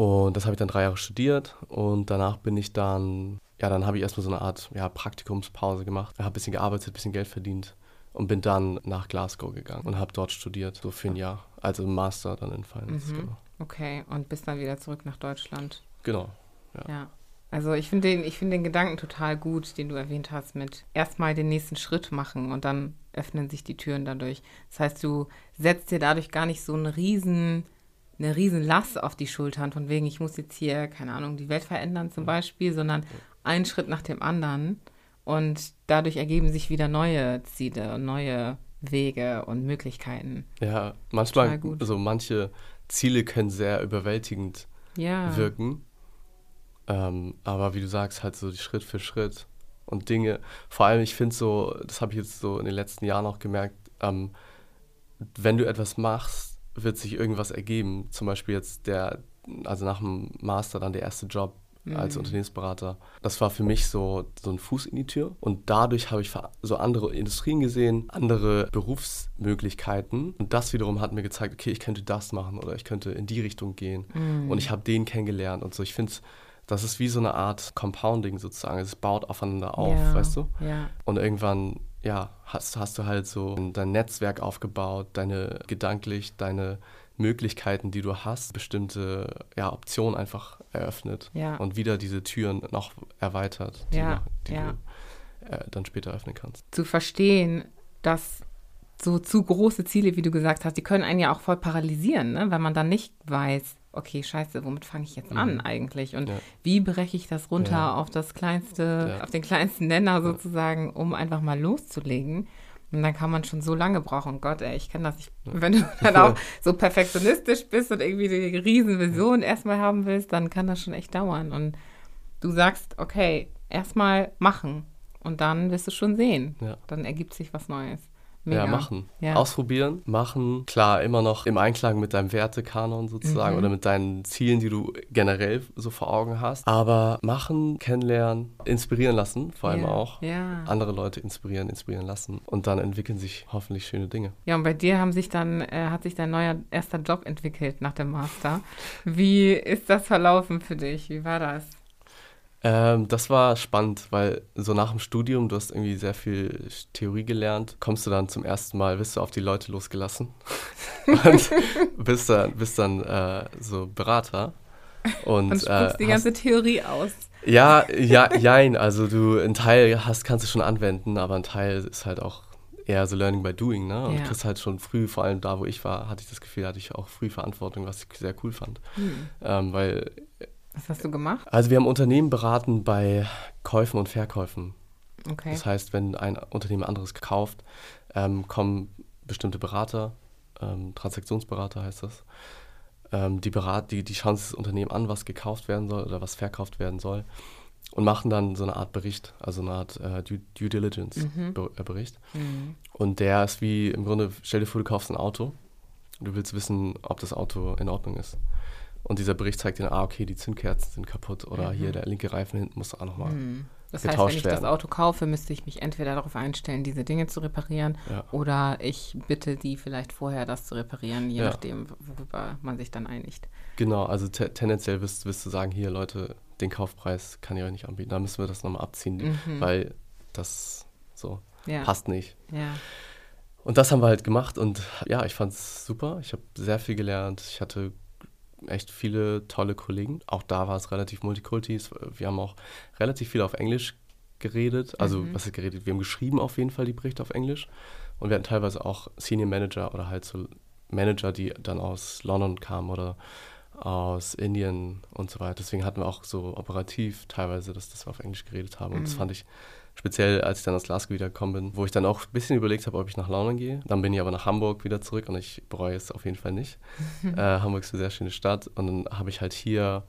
Und das habe ich dann drei Jahre studiert und danach bin ich dann, ja, dann habe ich erstmal so eine Art ja, Praktikumspause gemacht, habe ein bisschen gearbeitet, ein bisschen Geld verdient und bin dann nach Glasgow gegangen und habe dort studiert, so für ein Jahr. Also Master dann in Finance, Mhm. genau. Okay, und bist dann wieder zurück nach Deutschland. Genau. Ja. Also ich finde den, ich finde den Gedanken total gut, den du erwähnt hast, mit erstmal den nächsten Schritt machen und dann öffnen sich die Türen dadurch. Das heißt, du setzt dir dadurch gar nicht so einen riesen, eine riesen Last auf die Schultern, von wegen, ich muss jetzt hier, keine Ahnung, die Welt verändern zum Beispiel, sondern einen Schritt nach dem anderen. Und dadurch ergeben sich wieder neue Ziele und neue Wege und Möglichkeiten. Ja, manchmal, also manche Ziele können sehr überwältigend Ja. wirken. Ähm, aber wie du sagst, halt so die Schritt für Schritt und Dinge. Vor allem, ich finde so, das habe ich jetzt so in den letzten Jahren auch gemerkt, ähm, wenn du etwas machst, wird sich irgendwas ergeben. Zum Beispiel jetzt der, also nach dem Master dann der erste Job als Mhm. Unternehmensberater. Das war für mich so, so ein Fuß in die Tür. Und dadurch habe ich so andere Industrien gesehen, andere Berufsmöglichkeiten. Und das wiederum hat mir gezeigt, okay, ich könnte das machen oder ich könnte in die Richtung gehen. Mhm. Und ich habe den kennengelernt und so. Ich finde, das ist wie so eine Art Compounding sozusagen. Es baut aufeinander auf, ja. weißt du? Ja. Und irgendwann, ja, hast, hast du halt so dein Netzwerk aufgebaut, deine gedanklich, deine Möglichkeiten, die du hast, bestimmte ja, Optionen einfach eröffnet Ja. und wieder diese Türen noch erweitert, die, Ja, noch, die du äh, dann später öffnen kannst. zu verstehen, dass so zu große Ziele, wie du gesagt hast, die können einen ja auch voll paralysieren, ne? weil man dann nicht weiß, okay, scheiße, womit fange ich jetzt an Mhm. eigentlich? Und Ja. wie breche ich das runter Ja. auf das kleinste, Ja. auf den kleinsten Nenner sozusagen, um einfach mal loszulegen? Und dann kann man schon so lange brauchen. Und Gott, ey, ich kenne das. Ich, wenn du dann auch so perfektionistisch bist und irgendwie die riesen Vision erstmal haben willst, dann kann das schon echt dauern. Und du sagst, okay, erstmal machen. Und dann wirst du schon sehen. Dann ergibt sich was Neues. Ja, machen. Ja. Ausprobieren, machen. Klar, immer noch im Einklang mit deinem Wertekanon sozusagen Mhm. oder mit deinen Zielen, die du generell so vor Augen hast. Aber machen, kennenlernen, inspirieren lassen, vor allem ja. auch. Ja. Andere Leute inspirieren, inspirieren lassen. Und dann entwickeln sich hoffentlich schöne Dinge. Ja, und bei dir haben sich dann, äh, hat sich dein neuer erster Job entwickelt nach dem Master. Wie ist das verlaufen für dich? Wie war das? Ähm, das war spannend, weil so nach dem Studium, du hast irgendwie sehr viel Theorie gelernt, kommst du dann zum ersten Mal, wirst du auf die Leute losgelassen und bist dann, bist dann äh, so Berater. Und, Und äh, die hast- ganze Theorie aus. Ja, ja, jein. Also du, ein Teil hast, kannst du schon anwenden, aber ein Teil ist halt auch eher so Learning by Doing, ne? Und Ja. du kriegst halt schon früh, vor allem da, wo ich war, hatte ich das Gefühl, hatte ich auch früh Verantwortung, was ich sehr cool fand. Hm. Ähm, weil, Was hast du gemacht? also wir haben Unternehmen beraten bei Käufen und Verkäufen. Okay. Das heißt, wenn ein Unternehmen anderes kauft, ähm, kommen bestimmte Berater, ähm, Transaktionsberater heißt das, ähm, die, berat, die, die schauen sich das Unternehmen an, was gekauft werden soll oder was verkauft werden soll und machen dann so eine Art Bericht, also eine Art äh, Due, Due Diligence Mhm. Äh, Bericht. Hm. Und der ist wie im Grunde, stell dir vor, du kaufst ein Auto und du willst wissen, ob das Auto in Ordnung ist. Und dieser Bericht zeigt dir, ah, okay, die Zündkerzen sind kaputt oder Mhm. hier der linke Reifen hinten muss auch nochmal. Hm. Das heißt, wenn ich das werden. Auto kaufe, müsste ich mich entweder darauf einstellen, diese Dinge zu reparieren, Ja. oder ich bitte die vielleicht vorher, das zu reparieren, je Ja. nachdem, worüber man sich dann einigt. Genau, also te tendenziell wirst, wirst du sagen, hier Leute, den Kaufpreis kann ich euch nicht anbieten. Da müssen wir das nochmal abziehen, Mhm. weil das so Ja. passt nicht. Und das haben wir halt gemacht und ja, ich fand es super. Ich habe sehr viel gelernt. Ich hatte echt viele tolle Kollegen. Auch da war es relativ multikulti. Es- Wir haben auch relativ viel auf Englisch geredet. Also, Mhm. was ist geredet? Wir haben geschrieben auf jeden Fall die Berichte auf Englisch. Und wir hatten teilweise auch Senior Manager oder halt so Manager, die dann aus London kamen oder aus Indien und so weiter. Deswegen hatten wir auch so operativ teilweise, dass, dass wir auf Englisch geredet haben. Und das Mhm. fand ich speziell, als ich dann aus Glasgow wiedergekommen bin, wo ich dann auch ein bisschen überlegt habe, ob ich nach London gehe. Dann bin ich aber nach Hamburg wieder zurück und ich bereue es auf jeden Fall nicht. äh, Hamburg ist eine sehr schöne Stadt und dann habe ich halt hier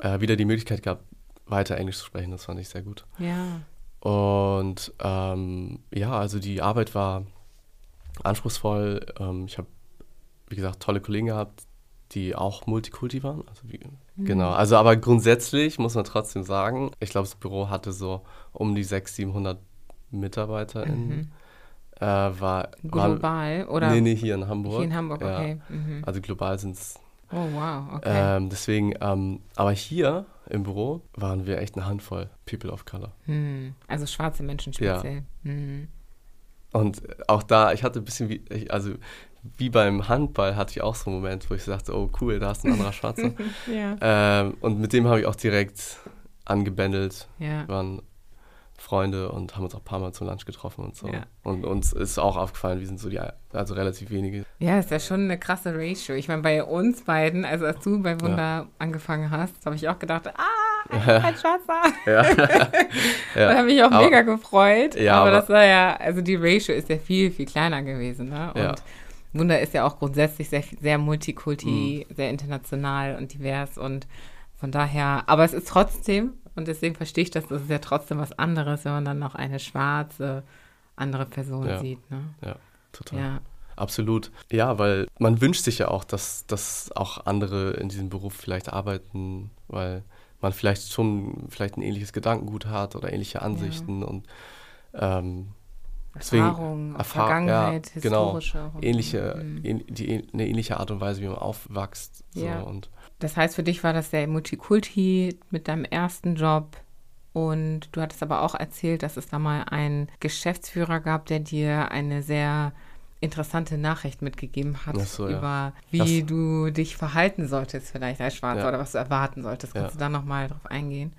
äh, wieder die Möglichkeit gehabt, weiter Englisch zu sprechen. Das fand ich sehr gut. Ja. Und ähm, ja, also die Arbeit war anspruchsvoll. Ähm, ich habe, wie gesagt, tolle Kollegen gehabt, die auch Multikulti waren. Also wie, Genau, also aber grundsätzlich muss man trotzdem sagen, ich glaube, das Büro hatte so um die 600, 700 MitarbeiterInnen. Mhm. Äh, war, Global oder nee, nee, hier in Hamburg. hier in Hamburg, Ja. okay. Mhm. Also global sind es Oh, wow, okay. ähm, deswegen, ähm, aber hier im Büro waren wir echt eine Handvoll People of Color. Hm. Also schwarze Menschen Ja. speziell. Hm. Und auch da, ich hatte ein bisschen wie, ich- also wie beim Handball hatte ich auch so einen Moment, wo ich sagte, oh cool, da ist ein anderer Schwarzer. Ja. ähm, und mit dem habe ich auch direkt angebändelt. Ja. Wir waren Freunde und haben uns auch ein paar Mal zum Lunch getroffen und so. Ja. Und uns ist auch aufgefallen, wir sind so die, also relativ wenige. Ja, ist ja schon eine krasse Ratio. Ich meine, bei uns beiden, also als du bei Wunder angefangen hast, habe ich auch gedacht, ah, ein Schwarzer. Ja. Da ja. habe ich auch Aber- mega gefreut. Ja, aber, aber- das war ja, also die Ratio ist ja viel, viel kleiner gewesen. Ne? Und Ja. Wunder ist ja auch grundsätzlich sehr, sehr multikulti, Mhm. sehr international und divers und von daher, aber es ist trotzdem, und deswegen verstehe ich das, das ist ja trotzdem was anderes, wenn man dann noch eine schwarze andere Person Ja. sieht. Ne? ja, total. Ja. Absolut. Ja, weil man wünscht sich ja auch, dass, dass auch andere in diesem Beruf vielleicht arbeiten, weil man vielleicht schon vielleicht ein ähnliches Gedankengut hat oder ähnliche Ansichten und ähm, Deswegen Erfahrung, Erfahr- Vergangenheit, ja, genau. historische. auch. ähnliche, Mhm. die, eine ähnliche Art und Weise, wie man aufwächst. So, Ja. und Das heißt, für dich war das sehr Multikulti mit deinem ersten Job. Und du hattest aber auch erzählt, dass es da mal einen Geschäftsführer gab, der dir eine sehr interessante Nachricht mitgegeben hat so, ja. über wie Das- du dich verhalten solltest vielleicht als Schwarzer Ja. oder was du erwarten solltest. Kannst Ja. du da nochmal drauf eingehen?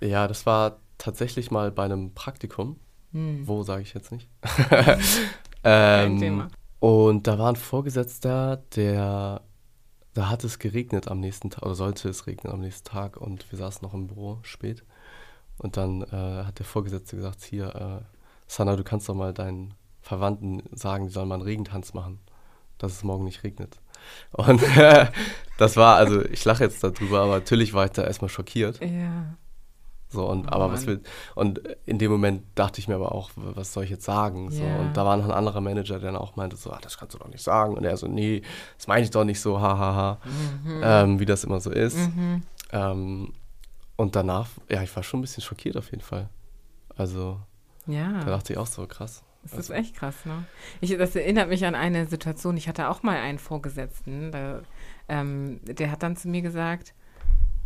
ja, das war tatsächlich mal bei einem Praktikum. Hm. Wo sage ich jetzt nicht? Ähm, Thema. Und da war ein Vorgesetzter, der da hat es geregnet am nächsten Tag, oder sollte es regnen am nächsten Tag und wir saßen noch im Büro spät. Und dann äh, hat der Vorgesetzte gesagt, hier, äh, Sana, du kannst doch mal deinen Verwandten sagen, die sollen mal einen Regentanz machen, dass es morgen nicht regnet. Und das war, also ich lache jetzt darüber, aber natürlich war ich da erstmal schockiert. Ja. So, und Oh aber was will. Und in dem Moment dachte ich mir aber auch, was soll ich jetzt sagen? So, Ja. Und da war noch ein anderer Manager, der dann auch meinte, so, ah, das kannst du doch nicht sagen. Und er so, nee, das meine ich doch nicht so, hahaha. Mhm. Ähm, wie das immer so ist. Ähm, und danach, ja, ich war schon ein bisschen schockiert auf jeden Fall. Also, Ja. da dachte ich auch so, krass. Das ist echt krass, ne? Ich, das erinnert mich an eine Situation. Ich hatte auch mal einen Vorgesetzten, da, ähm, der hat dann zu mir gesagt,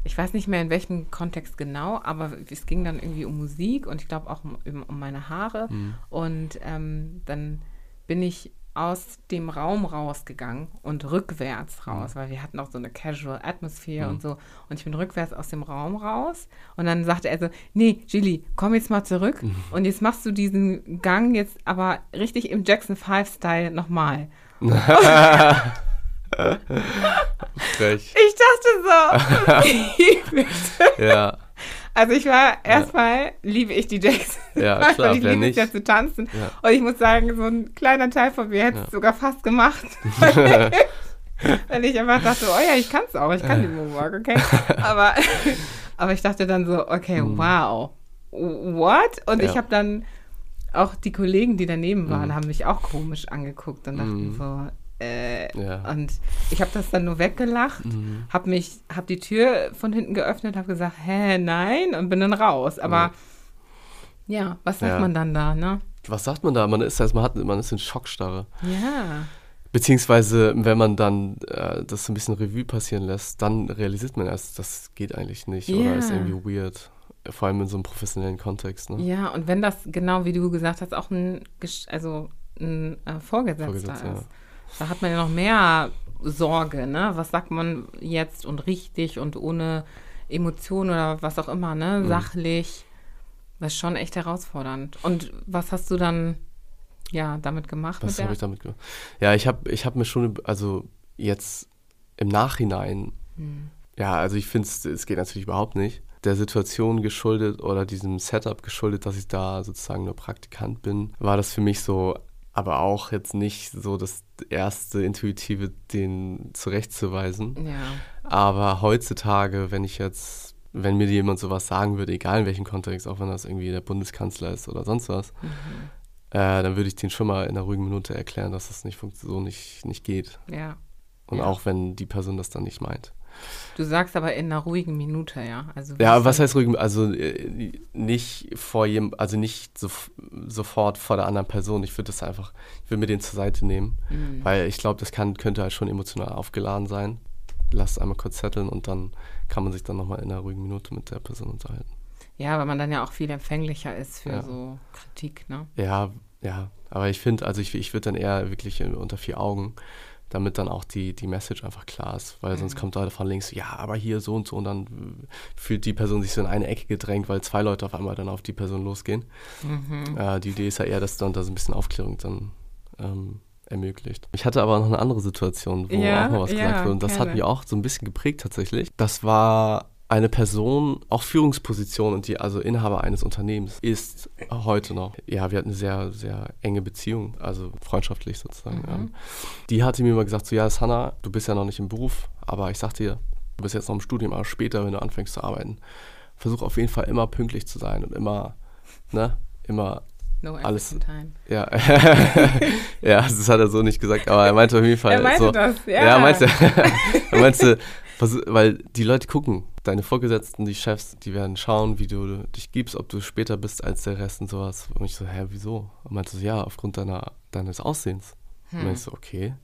ich weiß nicht mehr in welchem Kontext genau, aber es ging dann irgendwie um Musik und ich glaube auch um, um, meine Haare. Und ähm, dann bin ich aus dem Raum rausgegangen und rückwärts raus, weil wir hatten auch so eine Casual Atmosphere und so. Und ich bin rückwärts aus dem Raum raus und dann sagte er so, nee, Gilly, komm jetzt mal zurück und jetzt machst du diesen Gang jetzt aber richtig im Jackson 5-Style nochmal. Frech. Ich dachte so, ja, also ich war erstmal, liebe ich die Jackson. Ja, klar, ich liebe es nicht? ja zu tanzen. Ja. Und ich muss sagen, so ein kleiner Teil von mir hätte es sogar fast gemacht. Weil ich einfach dachte, oh ja, ich kann es auch, ich kann den Moonwalk, okay? Aber, aber ich dachte dann so, okay, wow, what? Und ich. Ja. habe dann auch die Kollegen, die daneben waren, Mhm. haben mich auch komisch angeguckt und dachten Mhm. so, äh, ja. und ich habe das dann nur weggelacht, Mhm. habe mich, habe die Tür von hinten geöffnet, habe gesagt, hä, nein, und bin dann raus. Aber ja, was sagt Ja. man dann da, ne? Was sagt man da? Man ist erstmal, hat, man ist in Schockstarre. Ja, Beziehungsweise, wenn man dann äh, das so ein bisschen Revue passieren lässt, dann realisiert man erst, das geht eigentlich nicht Ja. oder ist irgendwie weird. Vor allem in so einem professionellen Kontext. Ne? ja, und wenn das genau wie du gesagt hast, auch ein, also ein äh, Vorgesetzter, Vorgesetzter, ist, da hat man ja noch mehr Sorge, ne? Was sagt man jetzt und richtig und ohne Emotionen oder was auch immer, ne? Mhm. Sachlich. Das ist schon echt herausfordernd. Und was hast du dann ja damit gemacht Was habe ich damit gemacht? Ja, ich habe ich hab mir schon, also jetzt im Nachhinein, Hm. ja, also ich finde, es geht natürlich überhaupt nicht. Der Situation geschuldet oder diesem Setup geschuldet, dass ich da sozusagen nur Praktikant bin, war das für mich so, aber auch jetzt nicht so das erste Intuitive, den zurechtzuweisen. Ja. Aber heutzutage, wenn ich jetzt, wenn mir jemand sowas sagen würde, egal in welchem Kontext, auch wenn das irgendwie der Bundeskanzler ist oder sonst was, äh, dann würde ich den schon mal in einer ruhigen Minute erklären, dass das nicht so nicht, nicht geht. Ja. Und Ja. auch wenn die Person das dann nicht meint. Du sagst aber in einer ruhigen Minute, ja. Also Ja, was heißt ruhig? Also äh, nicht vor jedem, also nicht so, sofort vor der anderen Person. Ich würde das einfach, ich würde mir den zur Seite nehmen, Mhm. weil ich glaube, das kann, könnte halt schon emotional aufgeladen sein. Lass es einmal kurz zetteln und dann kann man sich dann nochmal in einer ruhigen Minute mit der Person unterhalten. Ja, weil man dann ja auch viel empfänglicher ist für Ja. so Kritik, ne? Ja, ja, aber ich finde, also ich, ich würde dann eher wirklich äh, unter vier Augen, damit dann auch die, die Message einfach klar ist, weil sonst Mhm. kommt da von links, ja, aber hier so und so und dann fühlt die Person sich so in eine Ecke gedrängt, weil zwei Leute auf einmal dann auf die Person losgehen. Mhm. Äh, die Idee ist ja eher, dass dann da so ein bisschen Aufklärung dann ähm, ermöglicht. Ich hatte aber noch eine andere Situation, wo Ja, auch mal was ja, gesagt wurde und das hat mich auch so ein bisschen geprägt tatsächlich. Das war eine Person, auch Führungsposition und die also Inhaber eines Unternehmens ist heute noch. Ja, wir hatten eine sehr, sehr enge Beziehung, also freundschaftlich sozusagen. Mhm. Ähm, die hatte mir immer gesagt, so ja, Sanna, du bist ja noch nicht im Beruf, aber ich sag dir, du bist jetzt noch im Studium, aber später, wenn du anfängst zu arbeiten, versuch auf jeden Fall immer pünktlich zu sein und immer, ne, immer No Alles- time. ja, ja, das hat er so nicht gesagt, aber er meinte auf jeden Fall Er meinte so. das, ja. Ja, meinte, er meinte, weil die Leute gucken, deine Vorgesetzten, die Chefs, die werden schauen, wie du dich gibst, ob du später bist als der Rest und sowas. Und ich so, hä, wieso? Und meinte so, ja, aufgrund deiner, deines Aussehens. Und ich so, okay.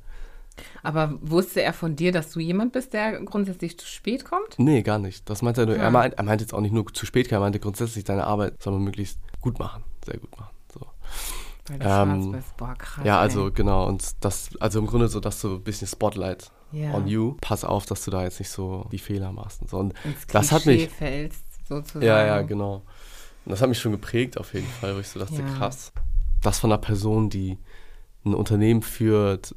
Aber wusste er von dir, dass du jemand bist, der grundsätzlich zu spät kommt? Nee, gar nicht. Das meinte er nur. Ah. Er, meint, er meinte jetzt auch nicht nur zu spät, er meinte grundsätzlich, deine Arbeit soll man möglichst gut machen. Sehr gut machen. So. Weil du Ähm, bist. Boah, krass. Ja, ey. also genau. Und das, also im Grunde so, dass du ein bisschen Spotlight ja. on you. Pass auf, dass du da jetzt nicht so die Fehler machst und so. Und Ins das hat mich- fällst, sozusagen. ja, ja, genau. Und das hat mich schon geprägt auf jeden Fall, wo ich so dachte, Ja. krass. Das von einer Person, die ein Unternehmen führt,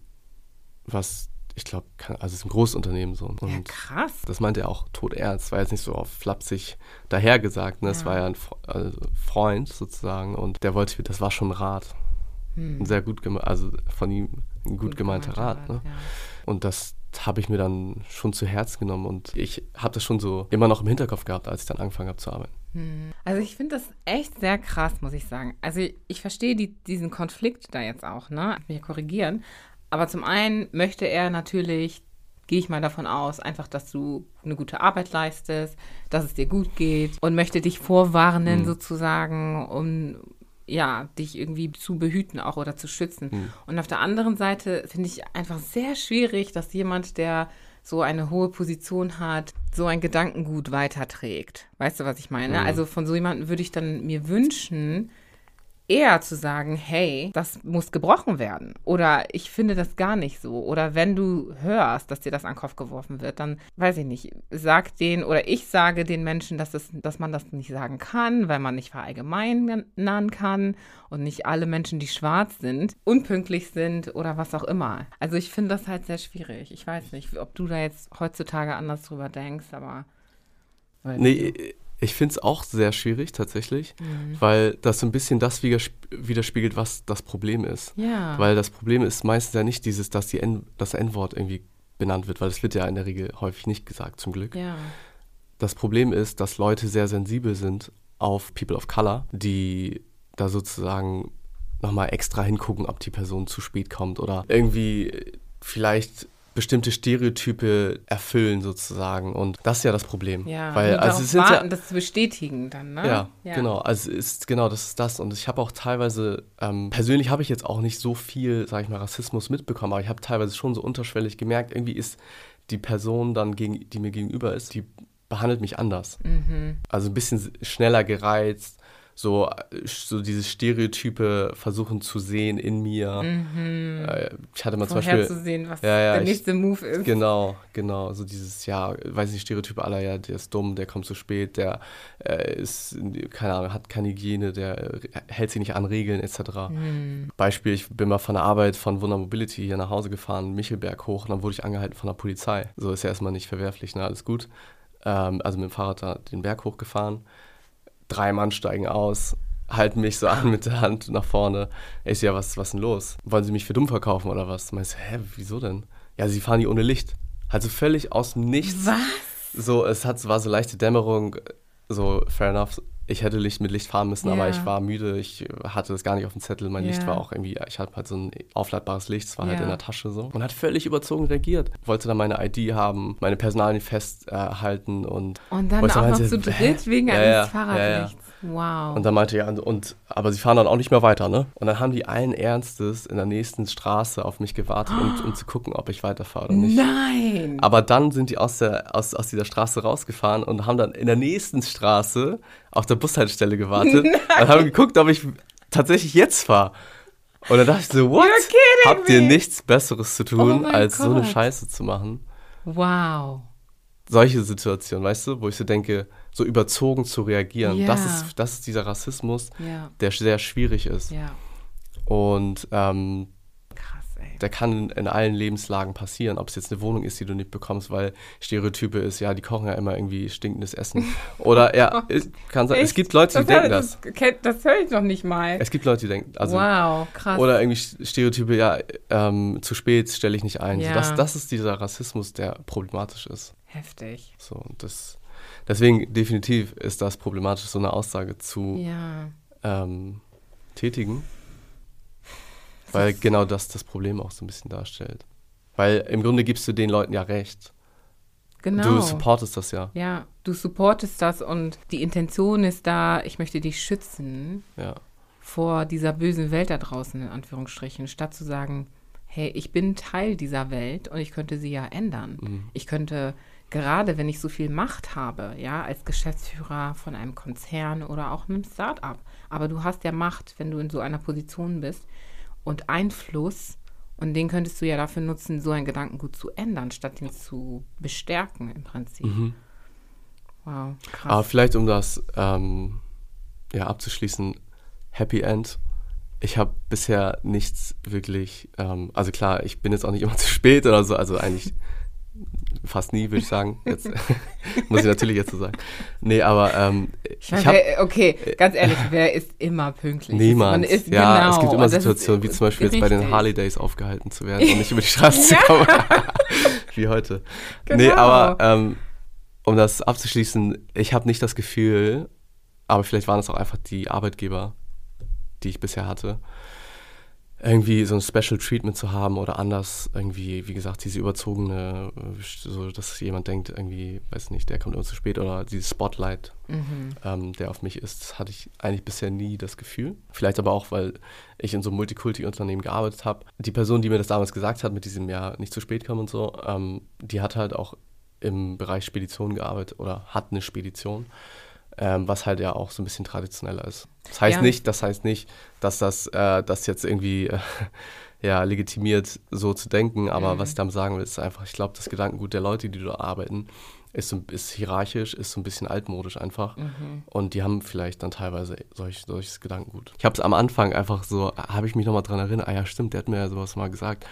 was ich glaube, also es ist ein Großunternehmen so. Und Ja, krass. das meinte er auch todernst. War jetzt nicht so auf flapsig dahergesagt. Ne? Es Ja. war ja ein also Freund sozusagen und der wollte, das war schon ein Rat. Hm. Ein sehr gut gemeinter, also von ihm ein gut, gemeinter Rat. Ne? Ja. Und das habe ich mir dann schon zu Herzen genommen und ich habe das schon so immer noch im Hinterkopf gehabt, als ich dann angefangen habe zu arbeiten. Also ich finde das echt sehr krass, muss ich sagen. Also ich, ich verstehe die, diesen Konflikt da jetzt auch, ne? Ich will ja korrigieren. Aber zum einen möchte er natürlich, gehe ich mal davon aus, einfach, dass du eine gute Arbeit leistest, dass es dir gut geht und möchte dich vorwarnen sozusagen, um ja, dich irgendwie zu behüten auch oder zu schützen. Und auf der anderen Seite finde ich einfach sehr schwierig, dass jemand, der so eine hohe Position hat, so ein Gedankengut weiterträgt. Weißt du, was ich meine? Also von so jemandem würde ich dann mir wünschen, eher zu sagen, hey, das muss gebrochen werden. Oder ich finde das gar nicht so. Oder wenn du hörst, dass dir das an den Kopf geworfen wird, dann weiß ich nicht, sag den oder ich sage den Menschen, dass, es, dass man das nicht sagen kann, weil man nicht verallgemeinern kann und nicht alle Menschen, die schwarz sind, unpünktlich sind oder was auch immer. Also ich finde das halt sehr schwierig. Ich weiß nicht, ob du da jetzt heutzutage anders drüber denkst, aber. Nee, ich finde es auch sehr schwierig tatsächlich, Mhm. weil das so ein bisschen das widersp- widerspiegelt, was das Problem ist. Ja. Weil das Problem ist meistens ja nicht dieses, dass die N das N-Wort irgendwie benannt wird, weil das wird ja in der Regel häufig nicht gesagt, zum Glück. ja. Das Problem ist, dass Leute sehr sensibel sind auf People of Color, die da sozusagen nochmal extra hingucken, ob die Person zu spät kommt oder irgendwie vielleicht bestimmte Stereotype erfüllen sozusagen. Und das ist ja das Problem. Ja, weil und also es warten, ja, das zu bestätigen dann, ne? ja, genau. Also es ist genau, das ist das. Und ich habe auch teilweise, ähm, persönlich habe ich jetzt auch nicht so viel, sage ich mal, Rassismus mitbekommen, aber ich habe teilweise schon so unterschwellig gemerkt, irgendwie ist die Person dann, gegen, die mir gegenüber ist, die behandelt mich anders. Mhm. Also ein bisschen schneller gereizt, so, äh, so diese Stereotype versuchen zu sehen in mir. Äh, Ich hatte mal zum Beispiel. Vorherzusehen, was Ja, ja, der ich- nächste Move ist. Genau, genau. So dieses, ja, weiß nicht, Stereotype aller, ja, der ist dumm, der kommt zu spät, der äh, ist, keine Ahnung, hat keine Hygiene, der äh, hält sich nicht an Regeln, etc. Hm. Beispiel, ich bin mal von der Arbeit von Wunder Mobility hier nach Hause gefahren, Michelberg hoch, und dann wurde ich angehalten von der Polizei. So ist ja erstmal nicht verwerflich, ne, alles gut. Ähm, also mit dem Fahrrad da den Berg hochgefahren. Drei Mann steigen aus, halten mich so an mit der Hand nach vorne. Ich so, ja, was, was denn los? Wollen sie mich für dumm verkaufen oder was? Meinst du, hä, wieso denn? Ja, sie fahren hier ohne Licht. Also völlig aus dem Nichts. Was? So, es hat, war so leichte Dämmerung, so, fair enough. Ich hätte Licht mit Licht fahren müssen, aber Ja. ich war müde, ich hatte das gar nicht auf dem Zettel. Mein Licht Ja. war auch irgendwie, ich hatte halt so ein aufladbares Licht, es war halt Ja. in der Tasche so. Und hat völlig überzogen reagiert. Wollte dann meine ID haben, meine Personalien festhalten und, Und dann auch noch zu hä? dritt wegen Ja, eines ja, Fahrradlichts. Wow. und dann meinte er, und, und, aber sie fahren dann auch nicht mehr weiter, ne? Und dann haben die allen Ernstes in der nächsten Straße auf mich gewartet, um, um zu gucken, ob ich weiterfahre oder nicht. Nein. Aber dann sind die aus, der, aus, aus dieser Straße rausgefahren und haben dann in der nächsten Straße auf der Bushaltestelle gewartet und haben geguckt, ob ich tatsächlich jetzt fahre. Und dann dachte ich so, what? Habt ihr nichts Besseres zu Oh tun, mein als so eine Gott. Scheiße zu machen? Wow. Solche Situationen, weißt du, wo ich so denke, so überzogen zu reagieren. Ja. Das, ist, das ist dieser Rassismus, Ja. der sehr schwierig ist. Ja. Und ähm, Krass, ey. der kann in, in allen Lebenslagen passieren. Ob es jetzt eine Wohnung ist, die du nicht bekommst, weil Stereotype ist, ja, die kochen ja immer irgendwie stinkendes Essen. Oder ja, es kann sein, es gibt Leute, die das denken das. das. Das, höre ich noch nicht mal. Es gibt Leute, die denken, also wow, krass. oder irgendwie Stereotype, ja, ähm, zu spät stelle ich nicht ein. So, das, das ist dieser Rassismus, der problematisch ist. Heftig. So, und das, deswegen definitiv ist das problematisch, so eine Aussage zu Ja. ähm, tätigen. Weil genau das das Problem auch so ein bisschen darstellt. Weil im Grunde gibst du den Leuten ja recht. Genau. Du supportest das ja. ja, du supportest das und die Intention ist da, ich möchte dich schützen Ja. vor dieser bösen Welt da draußen, in Anführungsstrichen, statt zu sagen, hey, ich bin Teil dieser Welt und ich könnte sie ja ändern. Mhm. Ich könnte, gerade wenn ich so viel Macht habe, ja, als Geschäftsführer von einem Konzern oder auch einem Start-up, aber du hast ja Macht, wenn du in so einer Position bist und Einfluss und den könntest du ja dafür nutzen, so ein Gedankengut zu ändern, statt ihn zu bestärken im Prinzip. Mhm. Wow, krass. Aber vielleicht, um das ähm, ja, abzuschließen, Happy End. Ich habe bisher nichts wirklich, ähm, also klar, ich bin jetzt auch nicht immer zu spät oder so, also eigentlich fast nie, würde ich sagen. Jetzt muss ich natürlich jetzt so sagen. Nee, aber ähm, Ich ich habe okay, ganz ehrlich, wer ist immer pünktlich? niemand. Ja, genau, es gibt immer das ist Situationen, wie zum Beispiel jetzt bei den. Harley Days aufgehalten zu werden und nicht über die Straße zu kommen. wie heute. Nee, Genau. aber ähm, um das abzuschließen, ich habe nicht das Gefühl, aber vielleicht waren es auch einfach die Arbeitgeber, die ich bisher hatte, irgendwie so ein Special Treatment zu haben oder anders irgendwie, wie gesagt, diese überzogene, äh, so dass jemand denkt, irgendwie, weiß nicht, der kommt immer zu spät oder dieses Spotlight, Mhm. ähm, der auf mich ist, hatte ich eigentlich bisher nie das Gefühl. Vielleicht aber auch, weil ich in so einem Multikulti-Unternehmen gearbeitet habe. Die Person, die mir das damals gesagt hat, mit diesem Jahr nicht zu spät kommen und so, ähm, die hat halt auch im Bereich Spedition gearbeitet oder hat eine Spedition, ähm, was halt ja auch so ein bisschen traditioneller ist. Das heißt Ja. nicht, das heißt nicht, dass das, äh, das jetzt irgendwie äh, ja, legitimiert, so zu denken, aber Mhm. was ich damit sagen will, ist einfach, ich glaube, das Gedankengut der Leute, die dort arbeiten, ist, so, ist hierarchisch, ist so ein bisschen altmodisch einfach. Mhm. Und die haben vielleicht dann teilweise solch, solches Gedankengut. Ich habe es am Anfang einfach so, habe ich mich nochmal dran erinnert, ah ja, stimmt, der hat mir ja sowas mal gesagt.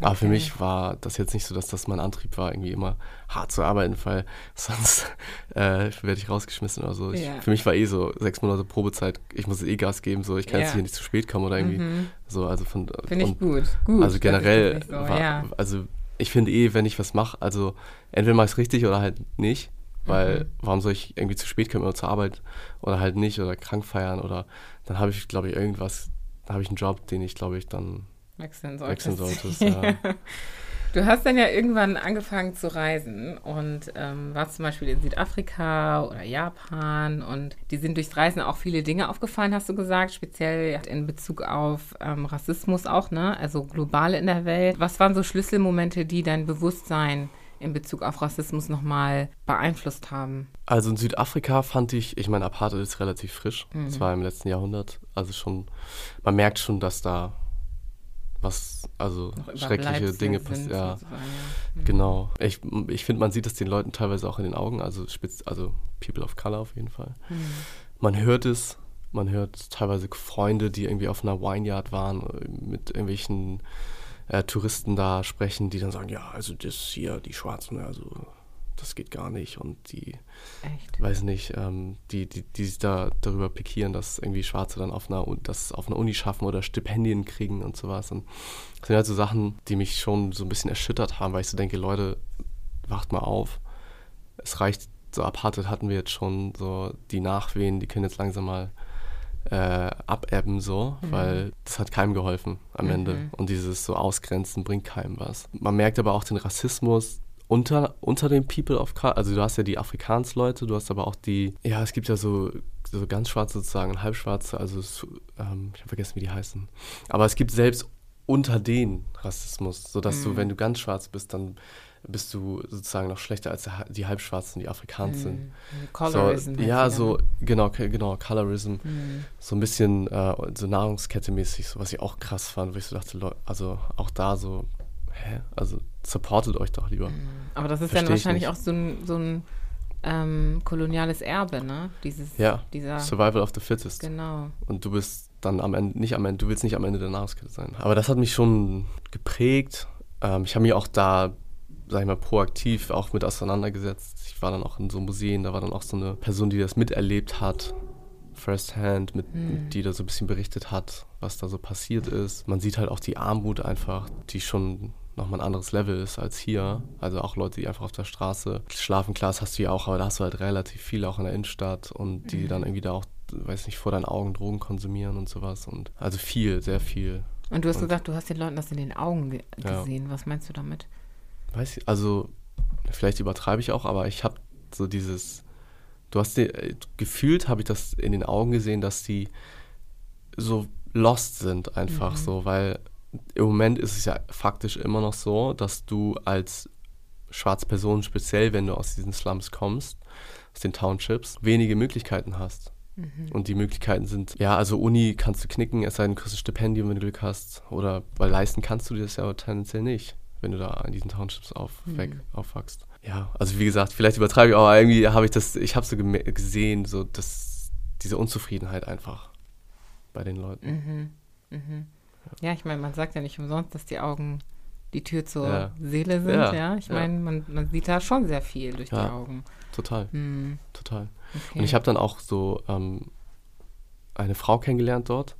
Aber für mich war das jetzt nicht so, dass das mein Antrieb war, irgendwie immer hart zu arbeiten, weil sonst äh, werde ich rausgeschmissen oder so. Ich, Ja. Für mich war eh so sechs Monate Probezeit, ich muss eh Gas geben, so ich kann Ja. jetzt hier nicht zu spät kommen oder irgendwie Mhm. so. Also von Finde ich gut. gut. also generell, so, war, ja. also ich finde eh, wenn ich was mache, also entweder mache ich es richtig oder halt nicht, weil Mhm. warum soll ich irgendwie zu spät kommen oder zur Arbeit oder halt nicht oder krank feiern oder dann habe ich, glaube ich, irgendwas, habe ich einen Job, den ich, glaube ich, dann wechseln wechseln solltest. sollte. Ja. Du hast dann ja irgendwann angefangen zu reisen und ähm, warst zum Beispiel in Südafrika oder Japan und die sind durchs Reisen auch viele Dinge aufgefallen, hast du gesagt, speziell in Bezug auf ähm, Rassismus auch, ne? Also global in der Welt. Was waren so Schlüsselmomente, die dein Bewusstsein in Bezug auf Rassismus nochmal beeinflusst haben? Also in Südafrika fand ich, ich meine, Apartheid ist relativ frisch. Mhm. Das war im letzten Jahrhundert. Also schon, man merkt schon, dass da was, also schreckliche Dinge passieren. Ja, ja. Mhm. genau. Ich, ich finde, man sieht das den Leuten teilweise auch in den Augen, also spitz, also People of Color auf jeden Fall. Mhm. Man hört es, man hört teilweise Freunde, die irgendwie auf einer Wineyard waren, mit irgendwelchen äh, Touristen da sprechen, die dann sagen, ja, also das hier, die Schwarzen, also das geht gar nicht und die Echt. weiß nicht, ähm, die, die, die sich da darüber pikieren, dass irgendwie Schwarze dann auf einer, das auf einer Uni schaffen oder Stipendien kriegen und sowas. Und das sind halt so Sachen, die mich schon so ein bisschen erschüttert haben, weil ich so denke, Leute, wacht mal auf. Es reicht, so Apartheid hatten wir jetzt schon, so die Nachwehen, die können jetzt langsam mal äh, abebben, so, weil das hat keinem geholfen am Mhm. Ende. Und dieses so Ausgrenzen bringt keinem was. Man merkt aber auch den Rassismus, unter, unter den People of Color, also du hast ja die Afrikaans-Leute, du hast aber auch die, ja, es gibt ja so, so ganz schwarze sozusagen und halbschwarze, also es, ähm, ich habe vergessen, wie die heißen. Aber es gibt selbst unter den Rassismus, sodass du, wenn du ganz schwarz bist, dann bist du sozusagen noch schlechter als die Halbschwarzen, die Afrikaans sind. Mhm. Colorism. So, heißt ja, die so, genau, genau, Colorism. Mhm. So ein bisschen äh, so Nahrungskette-mäßig, so was ich auch krass fand, wo ich so dachte, also auch da so, hä? Also supportet euch doch lieber. Aber das ist Versteh dann ich wahrscheinlich auch so ein, so ein ähm, koloniales Erbe, ne? Dieses, Ja, dieser, Survival of the Fittest. genau. Und du bist dann am Ende, nicht am Ende, du willst nicht am Ende der Nahrungskette sein. Aber das hat mich schon geprägt. Ähm, ich habe mich auch da, sag ich mal, proaktiv auch mit auseinandergesetzt. Ich war dann auch in so Museen, da war dann auch so eine Person, die das miterlebt hat, firsthand, mit, mit, die da so ein bisschen berichtet hat, was da so passiert ist. Man sieht halt auch die Armut einfach, die schon nochmal ein anderes Level ist als hier. Also auch Leute, die einfach auf der Straße schlafen, klar, das hast du ja auch, aber da hast du halt relativ viel auch in der Innenstadt und die dann irgendwie da auch, weiß nicht, vor deinen Augen Drogen konsumieren und sowas. Und also viel, sehr viel. Und du hast Und- gesagt, du hast den Leuten das in den Augen ge Ja. gesehen. Was meinst du damit? Weiß ich, also vielleicht übertreibe ich auch, aber ich habe so dieses, du hast die, äh, gefühlt habe ich das in den Augen gesehen, dass die so lost sind einfach so, weil im Moment ist es ja faktisch immer noch so, dass du als schwarze Person, speziell wenn du aus diesen Slums kommst, aus den Townships, wenige Möglichkeiten hast. Und die Möglichkeiten sind, ja, also Uni kannst du knicken, es sei denn, du kriegst ein Stipendium, wenn du Glück hast. Oder, weil leisten kannst du dir das ja aber tendenziell nicht, wenn du da in diesen Townships aufweg, aufwachst. Ja, also wie gesagt, vielleicht übertreibe ich, aber irgendwie habe ich das, ich habe so gesehen, so dass diese Unzufriedenheit einfach bei den Leuten. Mhm. Mhm. Ja, ich meine, man sagt ja nicht umsonst, dass die Augen die Tür zur Ja. Seele sind, ja. Ja, Ich ja. meine, man, man sieht da schon sehr viel durch die. Augen. Total, Mhm. total. Okay. Und ich habe dann auch so ähm, eine Frau kennengelernt dort,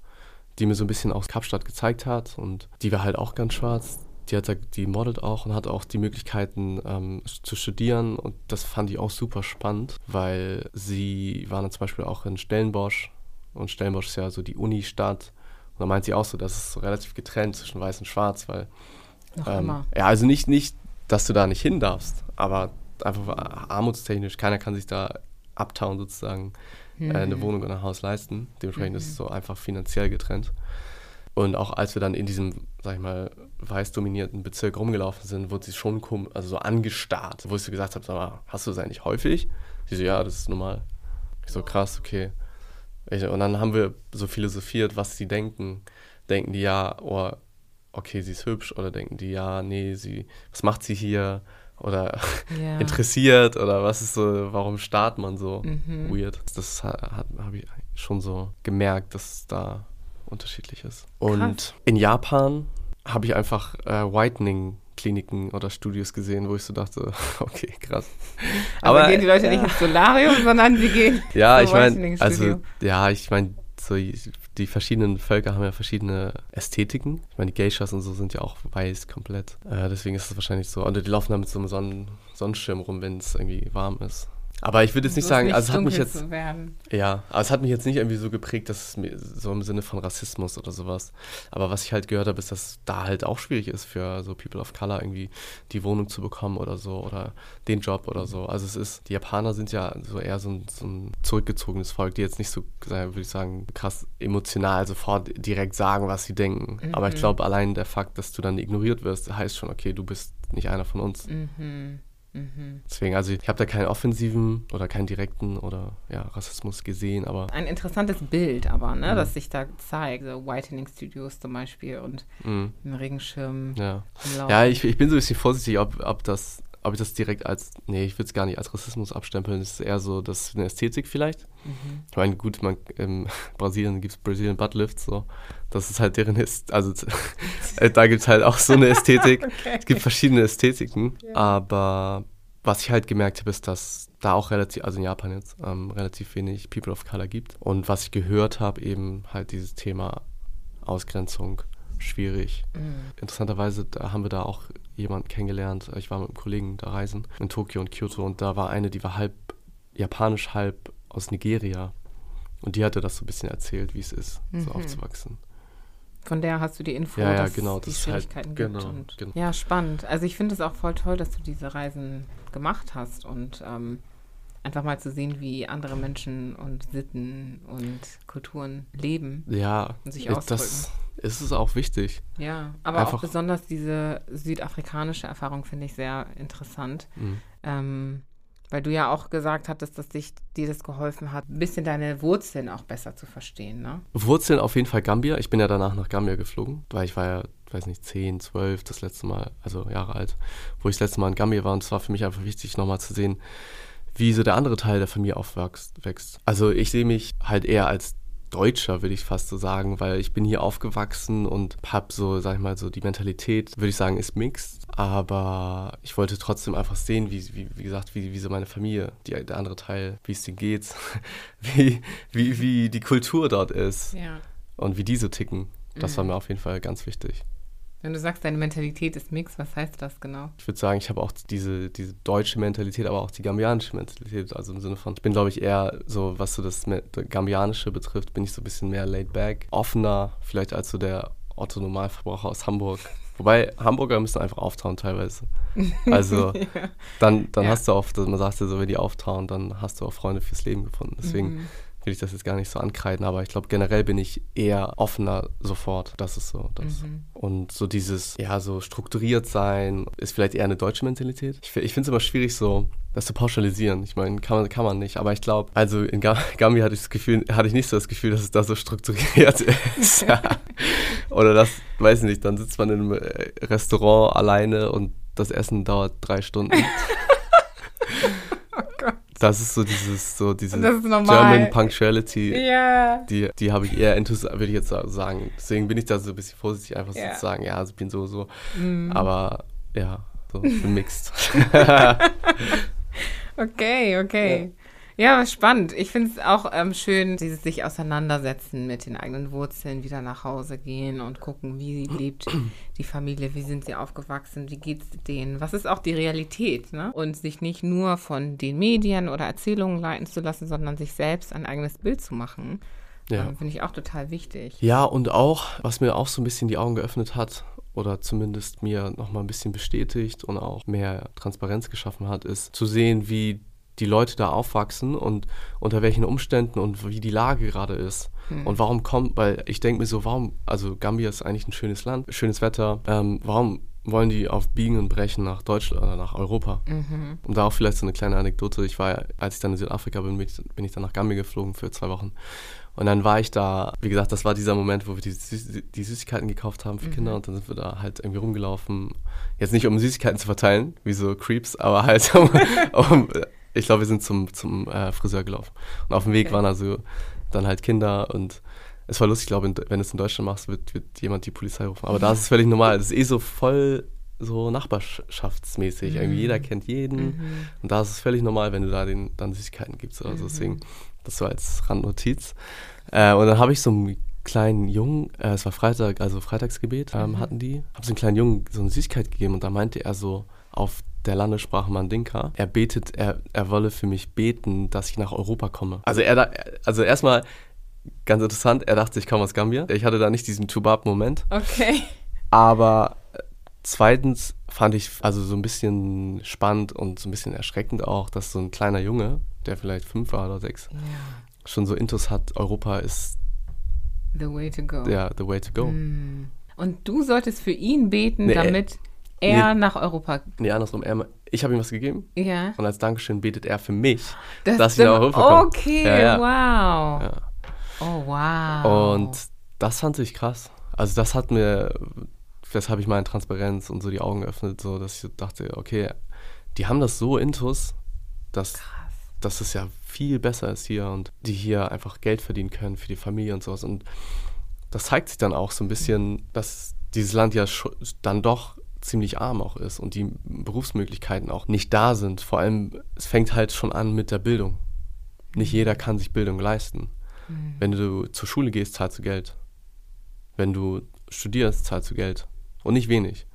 die mir so ein bisschen aus Kapstadt gezeigt hat und die war halt auch ganz schwarz. Die, hat da, die modelt auch und hat auch die Möglichkeiten ähm, zu studieren und das fand ich auch super spannend, weil sie war dann zum Beispiel auch in Stellenbosch und Stellenbosch ist ja so die Uni-Stadt und da meint sie auch so, das ist so relativ getrennt zwischen weiß und schwarz, weil Noch ähm, immer. ja, also nicht, nicht, dass du da nicht hin darfst, aber einfach armutstechnisch, keiner kann sich da uptown sozusagen äh, eine Mhm. Wohnung oder ein Haus leisten. Dementsprechend ist es so einfach finanziell getrennt. Und auch als wir dann in diesem, sag ich mal, weiß dominierten Bezirk rumgelaufen sind, wurde sie schon also so angestarrt, wo ich so gesagt habe, sag mal, hast du das eigentlich häufig? Sie so, ja, das ist normal. Ich so, krass, okay. Und dann haben wir so philosophiert, was sie denken. Denken die, ja, oh, okay, sie ist hübsch, oder denken die, ja, nee, sie, was macht sie hier? Oder Ja. interessiert, oder was ist so, warum starrt man so Mhm. weird? Das habe ich schon so gemerkt, dass es da unterschiedlich ist. Und in Japan habe ich einfach äh, Whitening-Kliniken oder Studios gesehen, wo ich so dachte, okay, krass. Aber Also gehen die Leute nicht ins Solarium, sondern sie gehen Ja, zum ich meine, also, ja, ich meine, so, die verschiedenen Völker haben ja verschiedene Ästhetiken. Ich meine, die Geishas und so sind ja auch weiß komplett. Äh, deswegen ist es wahrscheinlich so. Und die laufen da mit so einem Sonnen Sonnenschirm rum, wenn es irgendwie warm ist. Aber ich würde jetzt nicht sagen, nicht also es hat mich jetzt, ja, aber es hat mich jetzt nicht irgendwie so geprägt, dass es mir so im Sinne von Rassismus oder sowas. Aber was ich halt gehört habe, ist, dass da halt auch schwierig ist für so People of Color irgendwie die Wohnung zu bekommen oder so oder den Job oder so. Also es ist, die Japaner sind ja so eher so ein, so ein zurückgezogenes Volk, die jetzt nicht so, würde ich sagen, krass emotional sofort direkt sagen, was sie denken. Aber ich glaube, allein der Fakt, dass du dann ignoriert wirst, heißt schon, okay, du bist nicht einer von uns. Mhm. Mhm. Deswegen, also ich habe da keinen offensiven oder keinen direkten oder ja, Rassismus gesehen, aber Ein interessantes Bild aber, ne, Mhm. das sich da zeigt. So Whitening Studios zum Beispiel und mh, ein Regenschirm ja. Ja, ich, ich bin so ein bisschen vorsichtig, ob, ob das ob ich das direkt als, nee, ich würde es gar nicht als Rassismus abstempeln. Es ist eher so, das ist eine Ästhetik vielleicht. Mhm. Ich meine, gut, man, in Brasilien gibt es Brazilian Butt Lifts, so. Das ist halt deren ist, also äh, da gibt es halt auch so eine Ästhetik. Es gibt verschiedene Ästhetiken, aber was ich halt gemerkt habe, ist, dass da auch relativ, also in Japan jetzt, ähm, relativ wenig People of Color gibt. Und was ich gehört habe, eben halt dieses Thema Ausgrenzung, schwierig. Mhm. Interessanterweise da haben wir da auch jemanden kennengelernt. Ich war mit einem Kollegen da reisen in Tokio und Kyoto und da war eine, die war halb japanisch, halb aus Nigeria. Und die hatte das so ein bisschen erzählt, wie es ist, so Mhm. aufzuwachsen. Von der hast du die Info, Ja, ja, dass genau, die das halt- Schwierigkeiten gibt. genau, und, genau. Ja, spannend. Also ich finde es auch voll toll, dass du diese Reisen gemacht hast und ähm, einfach mal zu sehen, wie andere Menschen und Sitten und Kulturen leben Ja, und sich ich- ausdrücken. das ist es auch wichtig. Ja, aber auch Einfach- besonders diese südafrikanische Erfahrung finde ich sehr interessant. Mhm. Ähm, weil du ja auch gesagt hattest, dass dich, dir das geholfen hat, ein bisschen deine Wurzeln auch besser zu verstehen, ne? Wurzeln auf jeden Fall Gambia. Ich bin ja danach nach Gambia geflogen, weil ich war ja, weiß nicht, 10, 12 das letzte Mal, also Jahre alt, wo ich das letzte Mal in Gambia war. Und es war für mich einfach wichtig, nochmal zu sehen, wie so der andere Teil der Familie aufwächst. Wächst. Also ich sehe mich halt eher als Deutscher, würde ich fast so sagen, weil ich bin hier aufgewachsen und habe so, sag ich mal, so die Mentalität, würde ich sagen, ist mixed. Aber ich wollte trotzdem einfach sehen, wie, wie, wie gesagt, wie, wie so meine Familie, die, der andere Teil, wie es denen geht, wie, wie, wie die Kultur dort ist Ja. und wie die so ticken. Das Mhm. war mir auf jeden Fall ganz wichtig. Wenn du sagst, deine Mentalität ist Mix, was heißt das genau? Ich würde sagen, ich habe auch diese, diese deutsche Mentalität, aber auch die gambianische Mentalität. Also im Sinne von, ich bin, glaube ich, eher so, was so das Gambianische betrifft, bin ich so ein bisschen mehr laid back, offener, vielleicht als so der Otto-Normalverbraucher aus Hamburg. Wobei Hamburger müssen einfach auftauen teilweise. Also dann, dann Ja. hast du auch, man sagt ja so, wenn die auftauen, dann hast du auch Freunde fürs Leben gefunden. Deswegen Mhm. Will ich das jetzt gar nicht so ankreiden, aber ich glaube, generell bin ich eher offener sofort. Das ist so. Das. Mhm. Und so dieses, ja, so strukturiert sein, ist vielleicht eher eine deutsche Mentalität. Ich, ich finde es immer schwierig, so das zu pauschalisieren. Ich meine, kann man, kann man nicht. Aber ich glaube, also in Ga Gambia hatte ich das Gefühl, hatte ich nicht so das Gefühl, dass es da so strukturiert ist. Oder das, weiß ich nicht, dann sitzt man in einem äh, Restaurant alleine und das Essen dauert drei Stunden. Das ist so dieses, so diese Und das ist normal. German Punctuality. Ja. Die, die habe ich eher intus, würde ich jetzt sagen. Deswegen bin ich da so ein bisschen vorsichtig, einfach so Ja. zu sagen, ja, also ich bin so, so. Mhm. Aber ja, so ich bin mixed. Okay, okay. Ja, was spannend. Ich finde es auch ähm, schön, dieses sich auseinandersetzen mit den eigenen Wurzeln, wieder nach Hause gehen und gucken, wie lebt die Familie, wie sind sie aufgewachsen, wie geht es denen, was ist auch die Realität, ne? Und sich nicht nur von den Medien oder Erzählungen leiten zu lassen, sondern sich selbst ein eigenes Bild zu machen. Ja. Ähm, finde ich auch total wichtig. Ja, und auch, was mir auch so ein bisschen die Augen geöffnet hat oder zumindest mir nochmal ein bisschen bestätigt und auch mehr Transparenz geschaffen hat, ist zu sehen, wie die Leute da aufwachsen und unter welchen Umständen und wie die Lage gerade ist. Und warum kommt, weil ich denke mir so, warum, also Gambia ist eigentlich ein schönes Land, schönes Wetter, ähm, warum wollen die auf Biegen und Brechen nach Deutschland oder nach Europa? Und da auch vielleicht so eine kleine Anekdote. Ich war, als ich dann in Südafrika bin, bin ich, dann nach Gambia geflogen für zwei Wochen. Und dann war ich da, wie gesagt, das war dieser Moment, wo wir die, Süß die Süßigkeiten gekauft haben für Kinder und dann sind wir da halt irgendwie rumgelaufen. Jetzt nicht um Süßigkeiten zu verteilen, wie so Creeps, aber halt um, um ich glaube, wir sind zum, zum äh, Friseur gelaufen. Und auf dem Weg Okay. waren also dann halt Kinder und es war lustig, ich glaube, wenn du es in Deutschland machst, wird, wird jemand die Polizei rufen. Aber da ist es völlig normal. Das ist eh so voll so nachbarschaftsmäßig. Irgendwie jeder kennt jeden. Und da ist es völlig normal, wenn du da den dann Süßigkeiten gibst oder so. Deswegen, das so als Randnotiz. Äh, und dann habe ich so einen kleinen Jungen, äh, es war Freitag, also Freitagsgebet ähm, hatten die, habe so einen kleinen Jungen so eine Süßigkeit gegeben und da meinte er so auf der Landessprache Mandinka, er betet, er, er wolle für mich beten, dass ich nach Europa komme. Also er, also erstmal ganz interessant, er dachte, ich komme aus Gambia. Ich hatte da nicht diesen Tubab-Moment. Okay. Aber äh, zweitens fand ich also so ein bisschen spannend und so ein bisschen erschreckend auch, dass so ein kleiner Junge, der vielleicht fünf war oder sechs, Ja. schon so Intus hat, Europa ist The way to go. der the way to go. Mm. Und du solltest für ihn beten, Nee, damit er nee. nach Europa. Nee, andersrum, er, ich habe ihm was gegeben Ja. und als Dankeschön betet er für mich, Das dass ich nach. Europa komme. Okay, Ja, ja. wow. Ja. Oh, wow. Und das fand ich krass. Also das hat mir, weshalb ich meine Transparenz und so die Augen geöffnet, so dass ich dachte, okay, die haben das so intus, dass, dass es ja viel besser ist hier und die hier einfach Geld verdienen können für die Familie und sowas. Und das zeigt sich dann auch so ein bisschen, dass dieses Land ja dann doch ziemlich arm auch ist und die Berufsmöglichkeiten auch nicht da sind. Vor allem, es fängt halt schon an mit der Bildung. Nicht jeder kann sich Bildung leisten. Wenn du zur Schule gehst, zahlst du Geld. Wenn du studierst, zahlst du Geld. Und nicht wenig.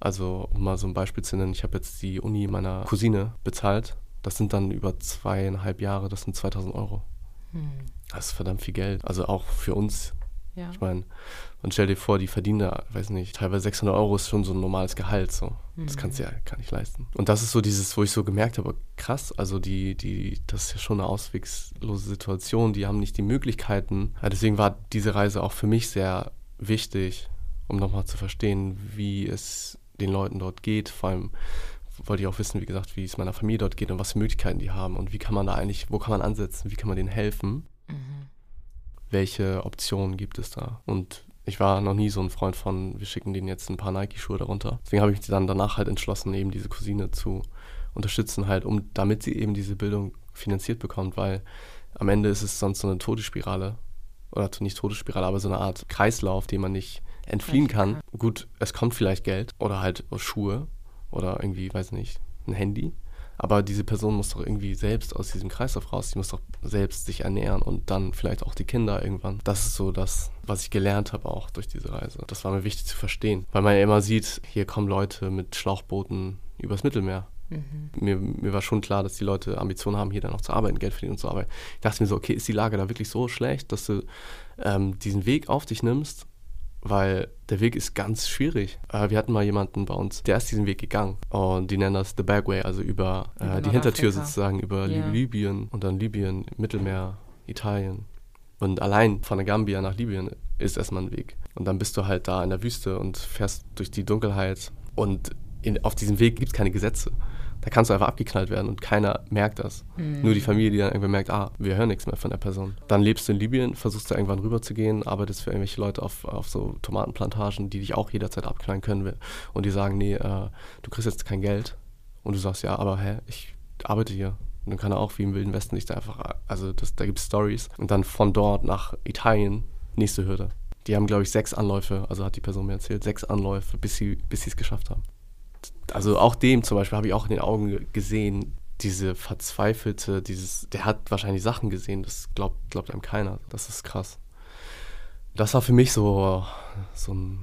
Also, um mal so ein Beispiel zu nennen, ich habe jetzt die Uni meiner Cousine bezahlt. Das sind dann über zweieinhalb Jahre, das sind 2000 Euro. Das ist verdammt viel Geld. Also auch für uns. Ja. Ich meine, und stell dir vor, die verdienen da, weiß nicht, teilweise 600 Euro ist schon so ein normales Gehalt. So. Das kannst du ja gar nicht leisten. Und das ist so dieses, wo ich so gemerkt habe, krass, also die, die, das ist ja schon eine auswegslose Situation. Die haben nicht die Möglichkeiten. Ja, deswegen war diese Reise auch für mich sehr wichtig, um nochmal zu verstehen, wie es den Leuten dort geht. Vor allem wollte ich auch wissen, wie gesagt, wie es meiner Familie dort geht und was für Möglichkeiten die haben und wie kann man da eigentlich, wo kann man ansetzen, wie kann man denen helfen welche Optionen gibt es da? Und ich war noch nie so ein Freund von, wir schicken denen jetzt ein paar Nike-Schuhe darunter. Deswegen habe ich mich dann danach halt entschlossen, eben diese Cousine zu unterstützen, halt, um damit sie eben diese Bildung finanziert bekommt, weil am Ende ist es sonst so eine Todesspirale. Oder nicht Todesspirale, aber so eine Art Kreislauf, den man nicht entfliehen kann. Gut, es kommt vielleicht Geld oder halt Schuhe oder irgendwie, weiß nicht, ein Handy. Aber diese Person muss doch irgendwie selbst aus diesem Kreislauf raus, die muss doch selbst sich ernähren und dann vielleicht auch die Kinder irgendwann. Das ist so das, was ich gelernt habe auch durch diese Reise. Das war mir wichtig zu verstehen, weil man ja immer sieht, hier kommen Leute mit Schlauchbooten übers Mittelmeer. Mir, mir war schon klar, dass die Leute Ambitionen haben, hier dann noch zu arbeiten, Geld verdienen und zu arbeiten. Ich dachte mir so, okay, ist die Lage da wirklich so schlecht, dass du ähm, diesen Weg auf dich nimmst weil der Weg ist ganz schwierig. Äh, wir hatten mal jemanden bei uns, der ist diesen Weg gegangen und die nennen das The Bagway, also über, Über äh, die Hintertür Nordafrika. sozusagen, über Ja. Libyen und dann Libyen, Mittelmeer, Italien. Und allein von der Gambia nach Libyen ist erstmal ein Weg. Und dann bist du halt da in der Wüste und fährst durch die Dunkelheit und in, auf diesem Weg gibt es keine Gesetze. Da kannst du einfach abgeknallt werden und keiner merkt das. Nur die Familie, die dann irgendwann merkt, ah, wir hören nichts mehr von der Person. Dann lebst du in Libyen, versuchst da irgendwann rüber zu gehen, arbeitest für irgendwelche Leute auf, auf so Tomatenplantagen, die dich auch jederzeit abknallen können. Und die sagen, nee, äh, du kriegst jetzt kein Geld. Und du sagst, ja, aber hä, ich arbeite hier. Und dann kann er auch wie im Wilden Westen sich da einfach, also das, da gibt es Stories. Und dann von dort nach Italien, nächste Hürde. Die haben, glaube ich, sechs Anläufe, also hat die Person mir erzählt, sechs Anläufe, bis sie bis sie es geschafft haben. Also auch dem zum Beispiel habe ich auch in den Augen ge- gesehen, diese verzweifelte, dieses, der hat wahrscheinlich Sachen gesehen, das glaubt, glaubt einem keiner. Das ist krass. Das war für mich so, so ein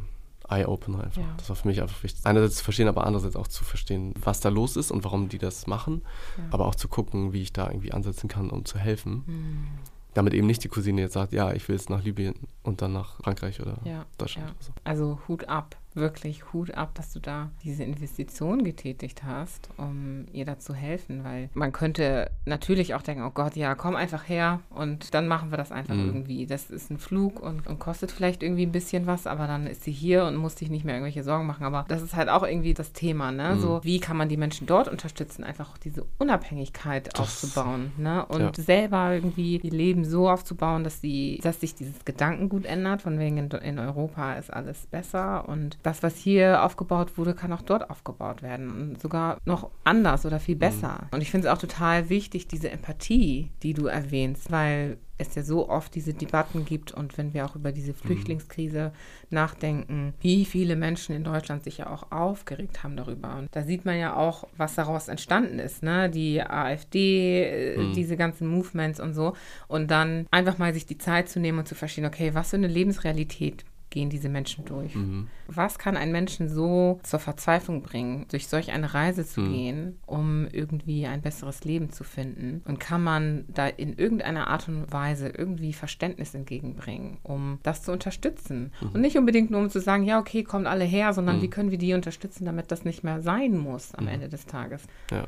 Eye-Opener einfach. Ja. Das war für mich einfach wichtig. Einerseits zu verstehen, aber andererseits auch zu verstehen, was da los ist und warum die das machen. Ja. Aber auch zu gucken, wie ich da irgendwie ansetzen kann, um zu helfen. Hm. Damit eben nicht die Cousine jetzt sagt, ja, ich will jetzt nach Libyen und dann nach Frankreich oder Ja, Deutschland oder so. Also Hut ab, wirklich Hut ab, dass du da diese Investition getätigt hast, um ihr da zu helfen, weil man könnte natürlich auch denken, oh Gott, ja, komm einfach her und dann machen wir das einfach Mhm. irgendwie. Das ist ein Flug und, und kostet vielleicht irgendwie ein bisschen was, aber dann ist sie hier und muss sich nicht mehr irgendwelche Sorgen machen. Aber das ist halt auch irgendwie das Thema, ne? Mhm. So, wie kann man die Menschen dort unterstützen, einfach auch diese Unabhängigkeit Das- aufzubauen, ne? Und ja. selber irgendwie ihr Leben so aufzubauen, dass sie, dass sich dieses Gedankengut ändert, von wegen in, in Europa ist alles besser und das, was hier aufgebaut wurde, kann auch dort aufgebaut werden und sogar noch anders oder viel besser. Und ich finde es auch total wichtig, diese Empathie, die du erwähnst, weil es ja so oft diese Debatten gibt und wenn wir auch über diese Flüchtlingskrise nachdenken, wie viele Menschen in Deutschland sich ja auch aufgeregt haben darüber. Und da sieht man ja auch, was daraus entstanden ist, ne? Die AfD, äh, diese ganzen Movements und so. Und dann einfach mal sich die Zeit zu nehmen und zu verstehen, okay, was für eine Lebensrealität gehen diese Menschen durch? Mhm. Was kann einen Menschen so zur Verzweiflung bringen, durch solch eine Reise zu Mhm. gehen, um irgendwie ein besseres Leben zu finden? Und kann man da in irgendeiner Art und Weise irgendwie Verständnis entgegenbringen, um das zu unterstützen? Mhm. Und nicht unbedingt nur um zu sagen, ja, okay, kommt alle her, sondern wie können wir die unterstützen, damit das nicht mehr sein muss am Ende des Tages? Mhm. Ja.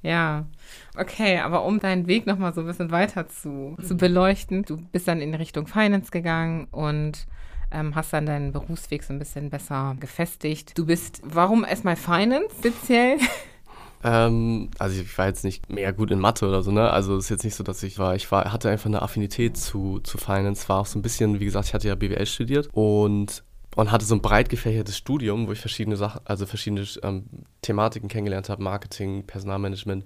Ja, okay, aber um deinen Weg nochmal so ein bisschen weiter zu, zu beleuchten, du bist dann in Richtung Finance gegangen und ähm, hast dann deinen Berufsweg so ein bisschen besser gefestigt. Du bist, warum erstmal Finance speziell? Ähm, also ich war jetzt nicht mehr gut in Mathe oder so, ne? Also es ist jetzt nicht so, dass ich war, ich war, hatte einfach eine Affinität zu, zu Finance, war auch so ein bisschen, wie gesagt, ich hatte ja BWL studiert und und hatte so ein breit gefächertes Studium, wo ich verschiedene Sachen, also verschiedene ähm, Thematiken kennengelernt habe, Marketing, Personalmanagement,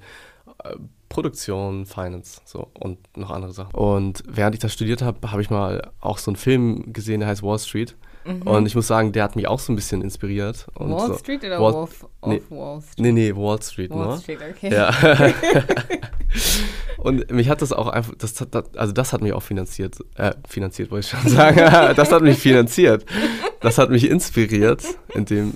äh, Produktion, Finance, so und noch andere Sachen. Und während ich das studiert habe, habe ich mal auch so einen Film gesehen, der heißt Wall Street. Und ich muss sagen, der hat mich auch so ein bisschen inspiriert. Und Wall so, Street oder Wall- Wolf nee. of Wall Street? Nee, nee, Wall Street, Wall ne? Street, okay. Ja. und mich hat das auch einfach, das hat, das- also das hat mich auch finanziert, äh, finanziert wollte ich schon sagen, das hat mich finanziert, das hat mich inspiriert in dem,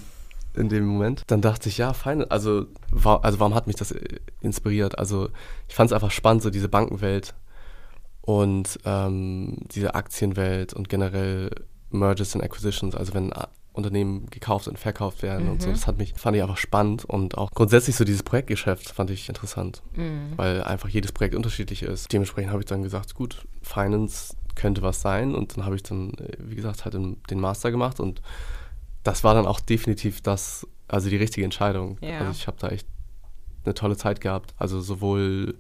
in dem Moment. Dann dachte ich, ja, fein, also, wa- also warum hat mich das äh, inspiriert? Also ich fand es einfach spannend, so diese Bankenwelt und ähm, diese Aktienwelt und generell Mergers and Acquisitions, also wenn A- Unternehmen gekauft und verkauft werden und so, das hat mich, fand ich einfach spannend und auch grundsätzlich so dieses Projektgeschäft fand ich interessant, weil einfach jedes Projekt unterschiedlich ist. Dementsprechend habe ich dann gesagt, gut, Finance könnte was sein und dann habe ich dann, äh, wie gesagt, halt den Master gemacht und das war dann auch definitiv das, also die richtige Entscheidung. Ja. Also ich habe da echt eine tolle Zeit gehabt. Also sowohl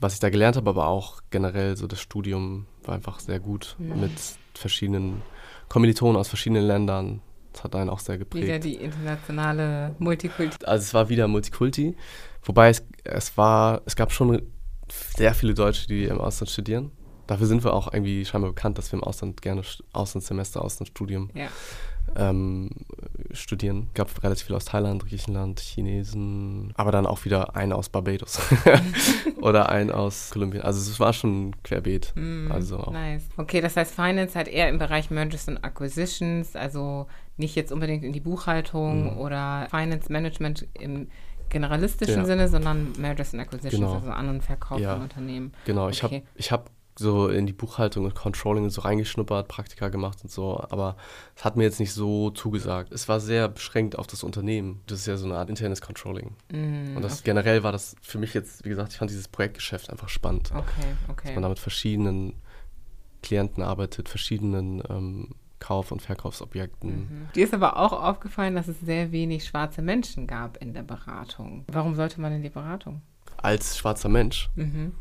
was ich da gelernt habe, aber auch generell so das Studium war einfach sehr gut mit verschiedenen Kommilitonen aus verschiedenen Ländern. Das hat einen auch sehr geprägt. Wieder die internationale Multikultur. Also es war wieder Multikulti, wobei es, es war, es gab schon sehr viele Deutsche, die im Ausland studieren. Dafür sind wir auch irgendwie scheinbar bekannt, dass wir im Ausland gerne St- Auslandssemester, Auslandsstudium Ja. Ähm, studieren. Gab relativ viel aus Thailand, Griechenland, Chinesen, aber dann auch wieder einen aus Barbados oder einen aus Kolumbien. Also es war schon querbeet. Also auch. Nice. Okay, das heißt, Finance halt eher im Bereich Mergers and Acquisitions, also nicht jetzt unbedingt in die Buchhaltung oder Finance Management im generalistischen Ja. Sinne, sondern Mergers and Acquisitions, Genau. also An- und Verkauf Ja. von Unternehmen. Genau, ich Okay. habe ich hab so in die Buchhaltung und Controlling so reingeschnuppert, Praktika gemacht und so, aber es hat mir jetzt nicht so zugesagt. Es war sehr beschränkt auf das Unternehmen. Das ist ja so eine Art internes Controlling. Mm, und das generell war das für mich jetzt, wie gesagt, ich fand dieses Projektgeschäft einfach spannend. Okay, Dass okay. man da mit verschiedenen Klienten arbeitet, verschiedenen ähm, Kauf- und Verkaufsobjekten. Mhm. Dir ist aber auch aufgefallen, dass es sehr wenig schwarze Menschen gab in der Beratung. Warum sollte man in die Beratung? Als schwarzer Mensch. Mhm.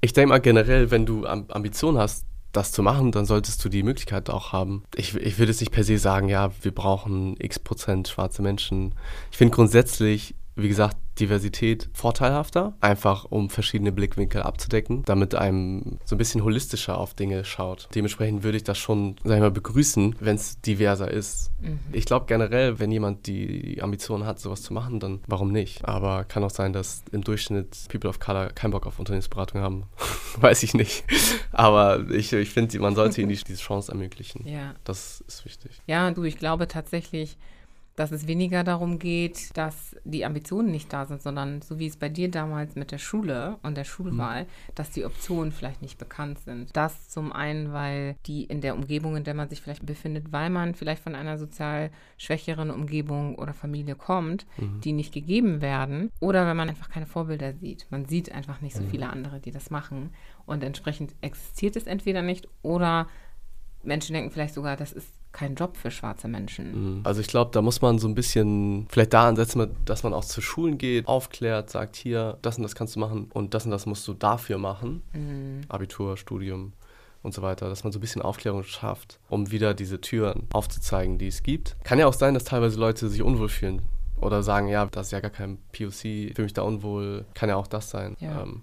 Ich denke mal generell, wenn du Am Ambitionen hast, das zu machen, dann solltest du die Möglichkeit auch haben. Ich, ich würde jetzt nicht per se sagen, ja, wir brauchen x Prozent schwarze Menschen. Ich finde grundsätzlich wie gesagt, Diversität vorteilhafter, einfach um verschiedene Blickwinkel abzudecken, damit einem so ein bisschen holistischer auf Dinge schaut. Dementsprechend würde ich das schon, sag ich mal, begrüßen, wenn es diverser ist. Ich glaube generell, wenn jemand die Ambition hat, sowas zu machen, dann warum nicht? Aber kann auch sein, dass im Durchschnitt People of Color keinen Bock auf Unternehmensberatung haben. Weiß ich nicht. Aber ich, ich finde, man sollte ihnen die- diese Chance ermöglichen. Ja. Das ist wichtig. Ja, du, ich glaube tatsächlich, dass es weniger darum geht, dass die Ambitionen nicht da sind, sondern so wie es bei dir damals mit der Schule und der Schulwahl, dass die Optionen vielleicht nicht bekannt sind. Das zum einen, weil die in der Umgebung, in der man sich vielleicht befindet, weil man vielleicht von einer sozial schwächeren Umgebung oder Familie kommt, die nicht gegeben werden, oder wenn man einfach keine Vorbilder sieht. Man sieht einfach nicht so viele andere, die das machen. Und entsprechend existiert es entweder nicht oder Menschen denken vielleicht sogar, das ist kein Job für schwarze Menschen. Also ich glaube, da muss man so ein bisschen vielleicht da ansetzen, dass man auch zu Schulen geht, aufklärt, sagt hier, das und das kannst du machen und das und das musst du dafür machen. Abitur, Studium und so weiter, dass man so ein bisschen Aufklärung schafft, um wieder diese Türen aufzuzeigen, die es gibt. Kann ja auch sein, dass teilweise Leute sich unwohl fühlen oder sagen, ja, das ist ja gar kein POC, fühle mich da unwohl, kann ja auch das sein. Ja. Ähm,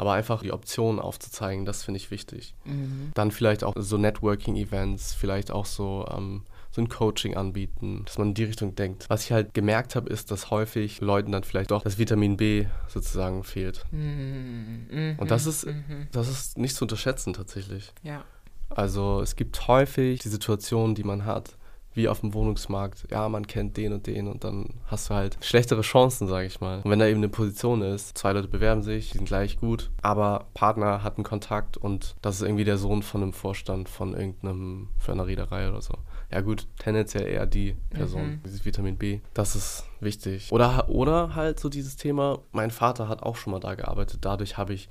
aber einfach die Optionen aufzuzeigen, das finde ich wichtig. Mhm. Dann vielleicht auch so Networking-Events, vielleicht auch so, ähm, so ein Coaching anbieten, dass man in die Richtung denkt. Was ich halt gemerkt habe, ist, dass häufig Leuten dann vielleicht doch das Vitamin B sozusagen fehlt. Mhm. Und das ist, das ist nicht zu unterschätzen tatsächlich. Ja. Also es gibt häufig die Situation, die man hat, wie auf dem Wohnungsmarkt. Ja, man kennt den und den und dann hast du halt schlechtere Chancen, sage ich mal. Und wenn da eben eine Position ist, zwei Leute bewerben sich, die sind gleich gut, aber Partner hat einen Kontakt und das ist irgendwie der Sohn von einem Vorstand von irgendeinem, für einer Reederei oder so. Ja gut, tendenziell eher die Person, dieses Vitamin B. Das ist wichtig. Oder, oder halt so dieses Thema, mein Vater hat auch schon mal da gearbeitet, dadurch habe ich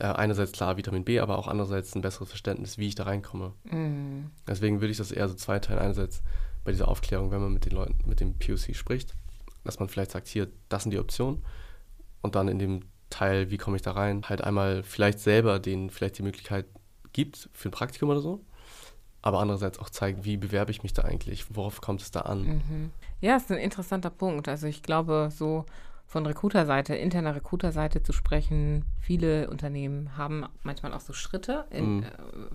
äh, einerseits klar Vitamin B, aber auch andererseits ein besseres Verständnis, wie ich da reinkomme. Mhm. Deswegen würde ich das eher so zweiteilen. Einerseits bei dieser Aufklärung, wenn man mit den Leuten, mit dem POC spricht, dass man vielleicht sagt, hier, das sind die Optionen. Und dann in dem Teil, wie komme ich da rein, halt einmal vielleicht selber denen vielleicht die Möglichkeit gibt für ein Praktikum oder so. Aber andererseits auch zeigt, wie bewerbe ich mich da eigentlich, worauf kommt es da an. Mhm. Ja, ist ein interessanter Punkt. Also ich glaube, so von Recruiter-Seite, interner Recruiter-Seite zu sprechen, viele Unternehmen haben manchmal auch so Schritte. In, Mhm. äh,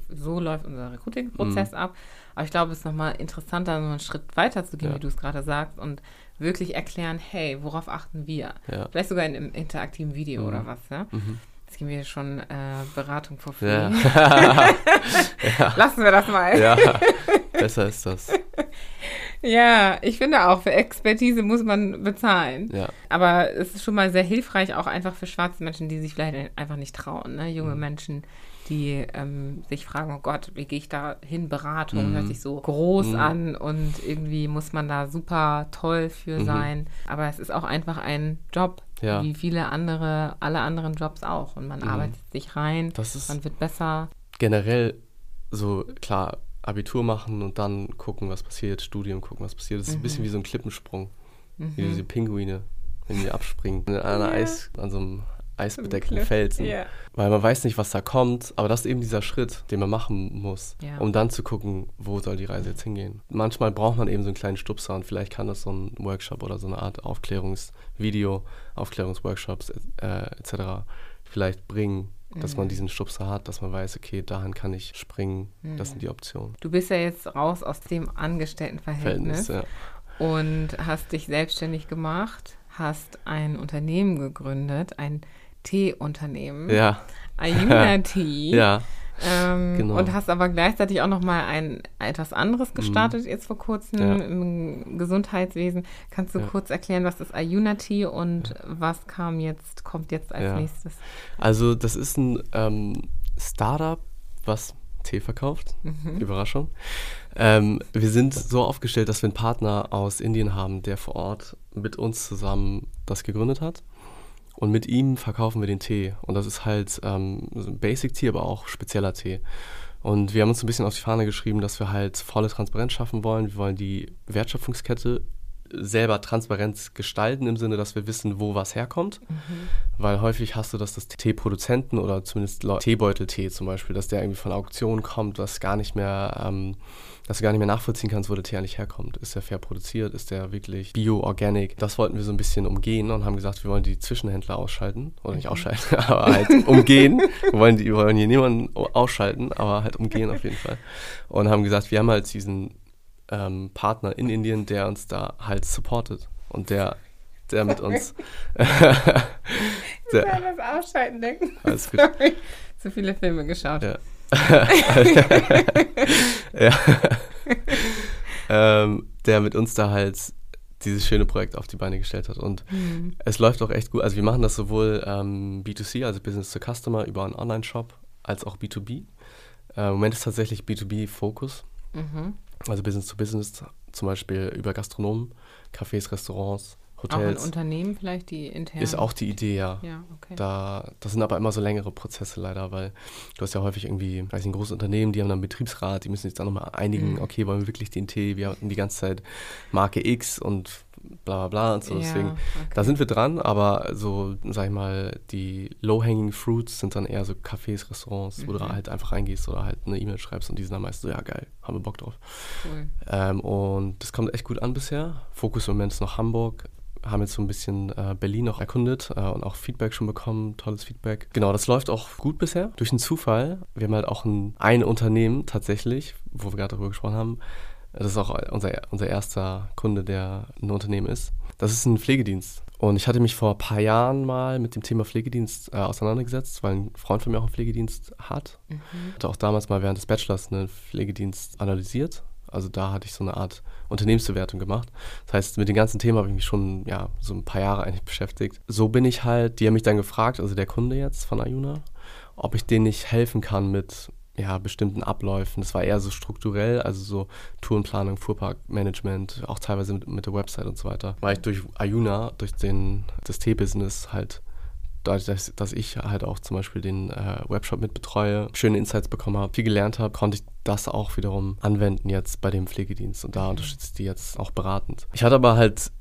so läuft unser Recruiting-Prozess ab. Aber ich glaube, es ist nochmal interessanter, so einen Schritt weiter zu gehen, Ja. wie du es gerade sagst, und wirklich erklären, hey, worauf achten wir? Ja. Vielleicht sogar in einem interaktiven Video Mhm. oder was, ja? Mhm. Jetzt gehen wir schon äh, Beratung for free. Ja. Lassen wir das mal. ja, besser ist das. Ja, ich finde auch, für Expertise muss man bezahlen. Ja. Aber es ist schon mal sehr hilfreich, auch einfach für schwarze Menschen, die sich vielleicht einfach nicht trauen. Ne? Junge Menschen, die ähm, sich fragen, oh Gott, wie gehe ich da hin? Beratung Mhm. hört sich so groß Mhm. an und irgendwie muss man da super toll für Mhm. sein. Aber es ist auch einfach ein Job, Ja. wie viele andere, alle anderen Jobs auch. Und man Mhm. arbeitet sich rein, man wird besser. generell so, klar, Abitur machen und dann gucken, was passiert, Studium gucken, was passiert. Das ist ein bisschen wie so ein Klippensprung. Wie diese Pinguine, wenn die abspringen. An, einer Mhm. Ja. Eis, an so einem eisbedeckten. Felsen. Ja. Weil man weiß nicht, was da kommt, aber das ist eben dieser Schritt, den man machen muss, Ja. um dann zu gucken, wo soll die Reise jetzt hingehen. Manchmal braucht man eben so einen kleinen Stupser und vielleicht kann das so ein Workshop oder so eine Art Aufklärungsvideo, Aufklärungsworkshops äh, etc. vielleicht bringen, dass Mhm. man diesen Stupser hat, dass man weiß, okay, dahin kann ich springen, das sind die Optionen. Du bist ja jetzt raus aus dem Angestelltenverhältnis. Verhältnis, ja. und hast dich selbstständig gemacht, hast ein Unternehmen gegründet, ein Teeunternehmen, Ja, Ayuna Tea. ja. Ähm, genau. Und hast aber gleichzeitig auch noch mal ein etwas anderes gestartet jetzt vor kurzem Mhm. Ja. im Gesundheitswesen. Kannst du Ja. kurz erklären, was ist Tea und was kam jetzt, kommt jetzt als Ja. nächstes? Also das ist ein ähm, Startup, was Tee verkauft. Mhm. Überraschung. Ähm, wir sind so aufgestellt, dass wir einen Partner aus Indien haben, der vor Ort mit uns zusammen das gegründet hat. Und mit ihm verkaufen wir den Tee. Und das ist halt ähm, Basic-Tee, aber auch spezieller Tee. Und wir haben uns ein bisschen auf die Fahne geschrieben, dass wir halt volle Transparenz schaffen wollen. Wir wollen die Wertschöpfungskette selber Transparenz gestalten im Sinne, dass wir wissen, wo was herkommt. Weil häufig hast du, dass das Teeproduzenten oder zumindest Teebeuteltee zum Beispiel, dass der irgendwie von Auktionen kommt, was gar nicht mehr, ähm, dass du gar nicht mehr nachvollziehen kannst, wo der Tee eigentlich herkommt. Ist der fair produziert? Ist der wirklich bio, organic? Das wollten wir so ein bisschen umgehen und haben gesagt, wir wollen die Zwischenhändler ausschalten. Oder nicht ausschalten, aber halt umgehen. Wir wollen, die, wir wollen hier niemanden ausschalten, aber halt umgehen auf jeden Fall. Und haben gesagt, wir haben halt diesen ähm, Partner in Indien, der uns da halt supportet. Und der, der mit uns. der, an das Ausschalten denken. Alles gut. Sorry. Zu viele Filme geschaut. Ja. ja. ähm, der mit uns da halt dieses schöne Projekt auf die Beine gestellt hat. Und Mhm. es läuft auch echt gut. Also wir machen das sowohl ähm, B2C, also Business to Customer, über einen Online-Shop, als auch B2B. Äh, Im Moment ist tatsächlich B2B-Fokus, Mhm. Also Business to Business, zum Beispiel über Gastronomen, Cafés, Restaurants, Auch ein Hotels. Unternehmen vielleicht, die intern. Ist auch die Idee, ja. Ja, okay. Da, das sind aber immer so längere Prozesse leider, weil du hast ja häufig irgendwie, weiß nicht, ein großes Unternehmen, die haben dann einen Betriebsrat, die müssen sich dann nochmal einigen, Mhm. okay, wollen wir wirklich den Tee, wir hatten die ganze Zeit Marke X und bla bla bla und so, Ja, deswegen, okay. da sind wir dran, aber so, sag ich mal, die low-hanging fruits sind dann eher so Cafés, Restaurants, wo du Mhm. halt einfach reingehst oder halt eine E-Mail schreibst und die sind dann meist so, ja geil, haben wir Bock drauf. Cool. Ähm, und das kommt echt gut an bisher. Fokus im Moment ist noch Hamburg. Haben jetzt so ein bisschen äh, Berlin noch erkundet äh, und auch Feedback schon bekommen, tolles Feedback. Genau, das läuft auch gut bisher. Durch einen Zufall. Wir haben halt auch ein, ein Unternehmen tatsächlich, wo wir gerade darüber gesprochen haben. Das ist auch unser, unser erster Kunde, der ein Unternehmen ist. Das ist ein Pflegedienst. Und ich hatte mich vor ein paar Jahren mal mit dem Thema Pflegedienst äh, auseinandergesetzt, weil ein Freund von mir auch einen Pflegedienst hat. Mhm. hatte auch damals mal während des Bachelors einen Pflegedienst analysiert. Also da hatte ich so eine Art Unternehmensbewertung gemacht. Das heißt, mit dem ganzen Thema habe ich mich schon ja, so ein paar Jahre eigentlich beschäftigt. So bin ich halt, die haben mich dann gefragt, also der Kunde jetzt von Ayuna, ob ich denen nicht helfen kann mit ja, bestimmten Abläufen. Das war eher so strukturell, also so Tourenplanung, Fuhrparkmanagement, auch teilweise mit, mit der Website und so weiter. Weil ich durch Ayuna, durch den, das T-Business halt dadurch, dass, dass ich halt auch zum Beispiel den äh, Webshop mit betreue, schöne Insights bekommen habe, viel gelernt habe, konnte ich das auch wiederum anwenden jetzt bei dem Pflegedienst und da unterstütze ich die jetzt auch beratend. Ich hatte aber halt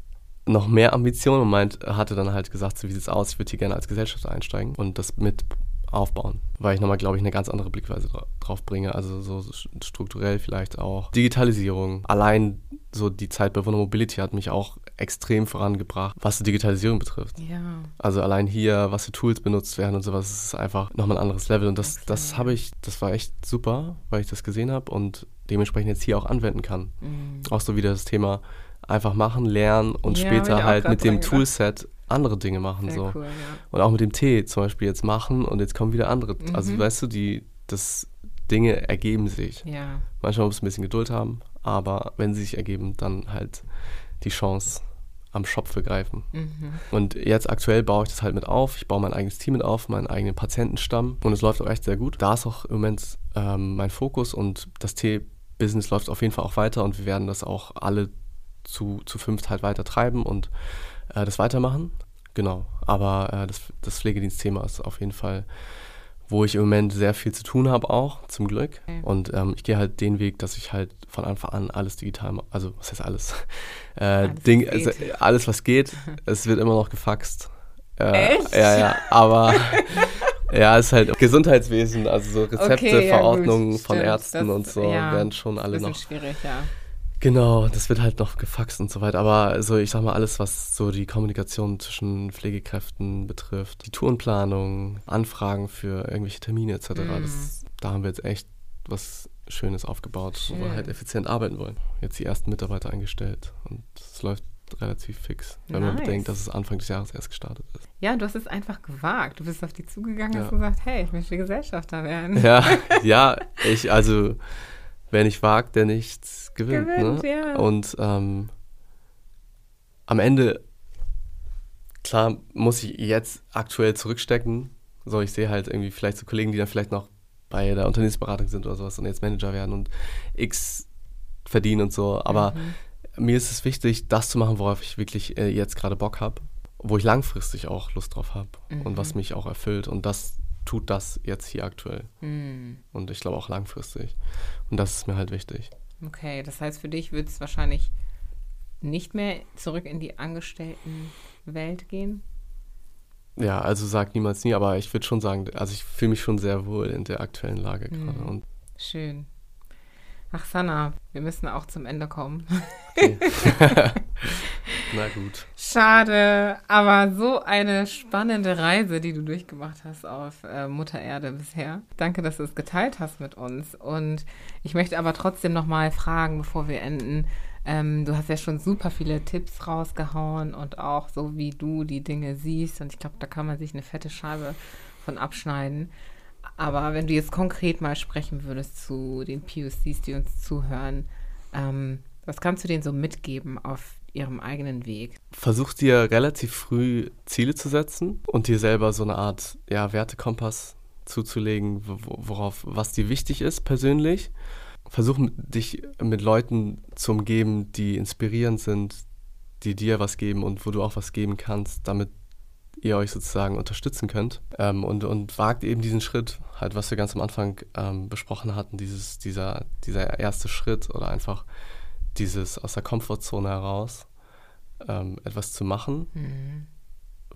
noch mehr Ambitionen und meint, hatte dann halt gesagt, so wie sieht's aus, ich würde hier gerne als Gesellschafter einsteigen und das mit aufbauen, weil ich nochmal, glaube ich, eine ganz andere Blickweise dra drauf bringe. Also so strukturell vielleicht auch. Digitalisierung. Allein so die Zeit bei Wunder Mobility hat mich auch extrem vorangebracht, was die Digitalisierung betrifft. Ja. Also allein hier, was für Tools benutzt werden und sowas, ist einfach nochmal ein anderes Level. Und das, das Okay. habe ich, das war echt super, weil ich das gesehen habe und dementsprechend jetzt hier auch anwenden kann. Mhm. Auch so wieder das Thema einfach machen, lernen und Ja, später halt mit dem. Toolset andere Dinge machen. Sehr so. cool, ja. Und auch mit dem Tee zum Beispiel jetzt machen und jetzt kommen wieder andere. Also Mhm. weißt du, die, das Dinge ergeben sich. Ja. Manchmal muss man ein bisschen Geduld haben, aber wenn sie sich ergeben, dann halt die Chance am Schopfe greifen. Mhm. Und jetzt aktuell baue ich das halt mit auf. Ich baue mein eigenes Team mit auf, meinen eigenen Patientenstamm. Und es läuft auch echt sehr gut. Da ist auch im Moment ähm, mein Fokus und das Tee-Business läuft auf jeden Fall auch weiter und wir werden das auch alle zu, zu fünft halt weiter treiben und äh, das weitermachen. Genau. Aber äh, das, das Pflegedienstthema ist auf jeden Fall, wo ich im Moment sehr viel zu tun habe, auch zum Glück. Okay. Und ähm, ich gehe halt den Weg, dass ich halt von Anfang an alles digital mache. Also, was heißt alles? Äh, Alles, was Ding, geht. also, alles, was geht. es wird immer noch gefaxt. Äh, Echt? Ja, ja. Aber ja, es ist halt Gesundheitswesen, also so Rezepte, Okay, ja, gut, Verordnungen von stimmt. Ärzten Das- und so ja, werden schon alle noch schwierig, ja. Genau, das wird halt noch gefaxt und so weiter. Aber also ich sag mal, alles, was so die Kommunikation zwischen Pflegekräften betrifft, die Tourenplanung, Anfragen für irgendwelche Termine etc., Mhm. das, da haben wir jetzt echt was Schönes aufgebaut, wo wir Schön. halt effizient arbeiten wollen. Jetzt die ersten Mitarbeiter eingestellt und es läuft relativ fix, wenn man Nice. bedenkt, dass es Anfang des Jahres erst gestartet ist. Ja, du hast es einfach gewagt. Du bist auf die zugegangen und Ja. hast gesagt, hey, ich möchte Gesellschafter werden. Ja, ja, ich, also, wer nicht wagt, der nichts gewinnt. Gewinnt, ne? ja. Und ähm, am Ende, klar, muss ich jetzt aktuell zurückstecken. So, ich sehe halt irgendwie vielleicht so Kollegen, die dann vielleicht noch bei der Unternehmensberatung sind oder sowas und jetzt Manager werden und X verdienen und so. Aber Mhm. mir ist es wichtig, das zu machen, worauf ich wirklich äh, jetzt gerade Bock habe, wo ich langfristig auch Lust drauf habe und was Mhm. mich auch erfüllt. Und das tut das jetzt hier aktuell. Hm. Und ich glaube auch langfristig. Und das ist mir halt wichtig. Okay, das heißt, für dich wird es wahrscheinlich nicht mehr zurück in die Angestelltenwelt gehen? Ja, also sag niemals nie, aber ich würde schon sagen, also ich fühle mich schon sehr wohl in der aktuellen Lage gerade. Mhm. Und Schön. Ach, Sanna, wir müssen auch zum Ende kommen. okay. Na gut. Schade, aber so eine spannende Reise, die du durchgemacht hast auf äh, Mutter Erde bisher. Danke, dass du es geteilt hast mit uns. Und ich möchte aber trotzdem nochmal fragen, bevor wir enden. Ähm, du hast ja schon super viele Tipps rausgehauen und auch so, wie du die Dinge siehst. Und ich glaube, da kann man sich eine fette Scheibe von abschneiden. Aber wenn du jetzt konkret mal sprechen würdest zu den POCs, die uns zuhören, ähm, was kannst du denen so mitgeben auf ihrem eigenen Weg? Versuch dir relativ früh Ziele zu setzen und dir selber so eine Art ja, Wertekompass zuzulegen, wo- worauf, was dir wichtig ist persönlich. Versuch dich mit Leuten zu umgeben, die inspirierend sind, die dir was geben und wo du auch was geben kannst, damit ihr euch sozusagen unterstützen könnt. Ähm, und, und wagt eben diesen Schritt, halt was wir ganz am Anfang ähm, besprochen hatten, dieses, dieser, dieser erste Schritt oder einfach dieses aus der Komfortzone heraus ähm, etwas zu machen, Mhm.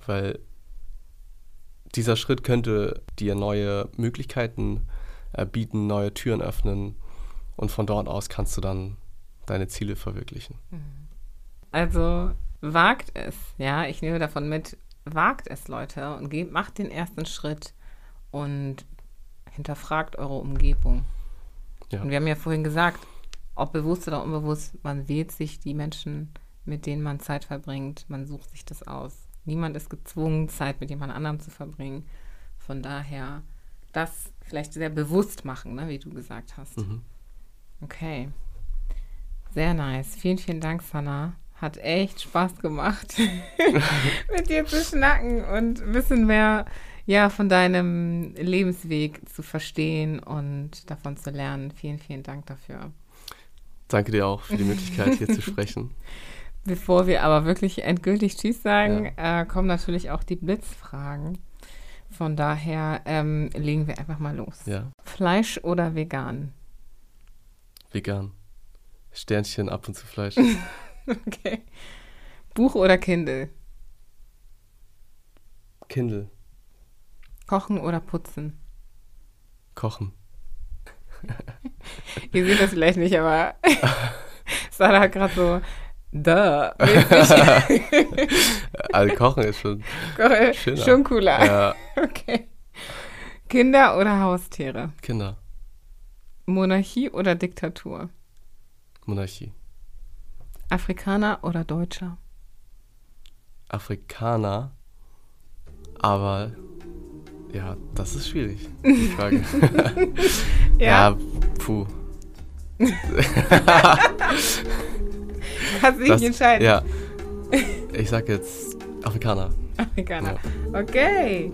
weil dieser Schritt könnte dir neue Möglichkeiten äh, bieten, neue Türen öffnen und von dort aus kannst du dann deine Ziele verwirklichen. Also wagt es, ja, ich nehme davon mit, wagt es, Leute, und geht, macht den ersten Schritt und hinterfragt eure Umgebung. Ja. Und wir haben ja vorhin gesagt, ob bewusst oder unbewusst, man wählt sich die Menschen, mit denen man Zeit verbringt, man sucht sich das aus. Niemand ist gezwungen, Zeit mit jemand anderem zu verbringen. Von daher das vielleicht sehr bewusst machen, ne, wie du gesagt hast. Mhm. Okay. Sehr nice. Vielen, vielen Dank, Sana. Hat echt Spaß gemacht, mit dir zu schnacken und ein bisschen mehr ja, von deinem Lebensweg zu verstehen und davon zu lernen. Vielen, vielen Dank dafür. Danke dir auch für die Möglichkeit, hier zu sprechen. Bevor wir aber wirklich endgültig Tschüss sagen, äh, kommen natürlich auch die Blitzfragen. Von daher ähm, legen wir einfach mal los. Ja, Fleisch oder vegan? vegan. Sternchen, ab und zu Fleisch. Okay. Buch oder Kindle? Kindle, Kochen oder putzen? kochen. Ihr seht das vielleicht nicht, aber Sarah hat gerade so, duh, mäßig. Also kochen ist schon, Schöner. schon cooler. ja, Okay. Kinder oder Haustiere? Kinder, Monarchie oder Diktatur? Monarchie. Afrikaner oder Deutscher? Afrikaner, aber ja, das ist schwierig, die Frage. ja, puh. Kannst dich nicht entscheiden. ja, ich sag jetzt Afrikaner. Afrikaner. Okay.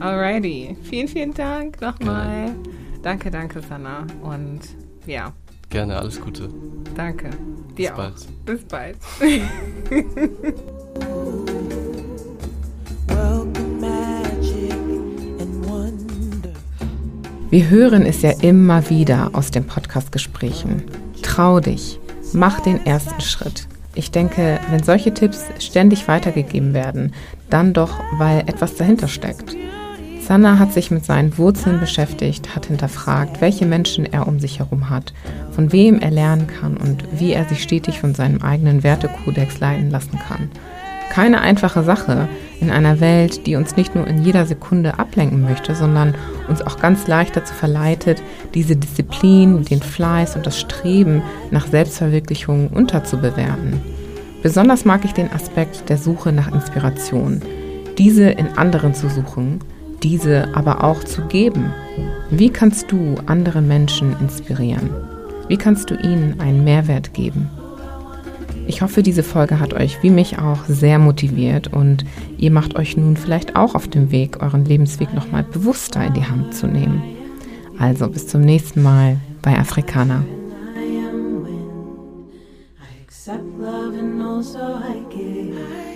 Alrighty. Vielen, vielen Dank nochmal. Danke, danke, Sana. Und ja, Gerne, alles Gute. danke. Bis Dir auch. bald. Bis bald. Wir hören es ja immer wieder aus den Podcast-Gesprächen. Trau dich, mach den ersten Schritt. Ich denke, wenn solche Tipps ständig weitergegeben werden, dann doch, weil etwas dahinter steckt. Sanna hat sich mit seinen Wurzeln beschäftigt, hat hinterfragt, welche Menschen er um sich herum hat, von wem er lernen kann und wie er sich stetig von seinem eigenen Wertekodex leiten lassen kann. Keine einfache Sache in einer Welt, die uns nicht nur in jeder Sekunde ablenken möchte, sondern uns auch ganz leicht dazu verleitet, diese Disziplin, den Fleiß und das Streben nach Selbstverwirklichung unterzubewerten. Besonders mag ich den Aspekt der Suche nach Inspiration, diese in anderen zu suchen, diese aber auch zu geben. Wie kannst du andere Menschen inspirieren? Wie kannst du ihnen einen Mehrwert geben? Ich hoffe, diese Folge hat euch wie mich auch sehr motiviert und ihr macht euch nun vielleicht auch auf dem Weg, euren Lebensweg nochmal bewusster in die Hand zu nehmen. Also bis zum nächsten Mal bei Afrikaner. Accept love and also I give.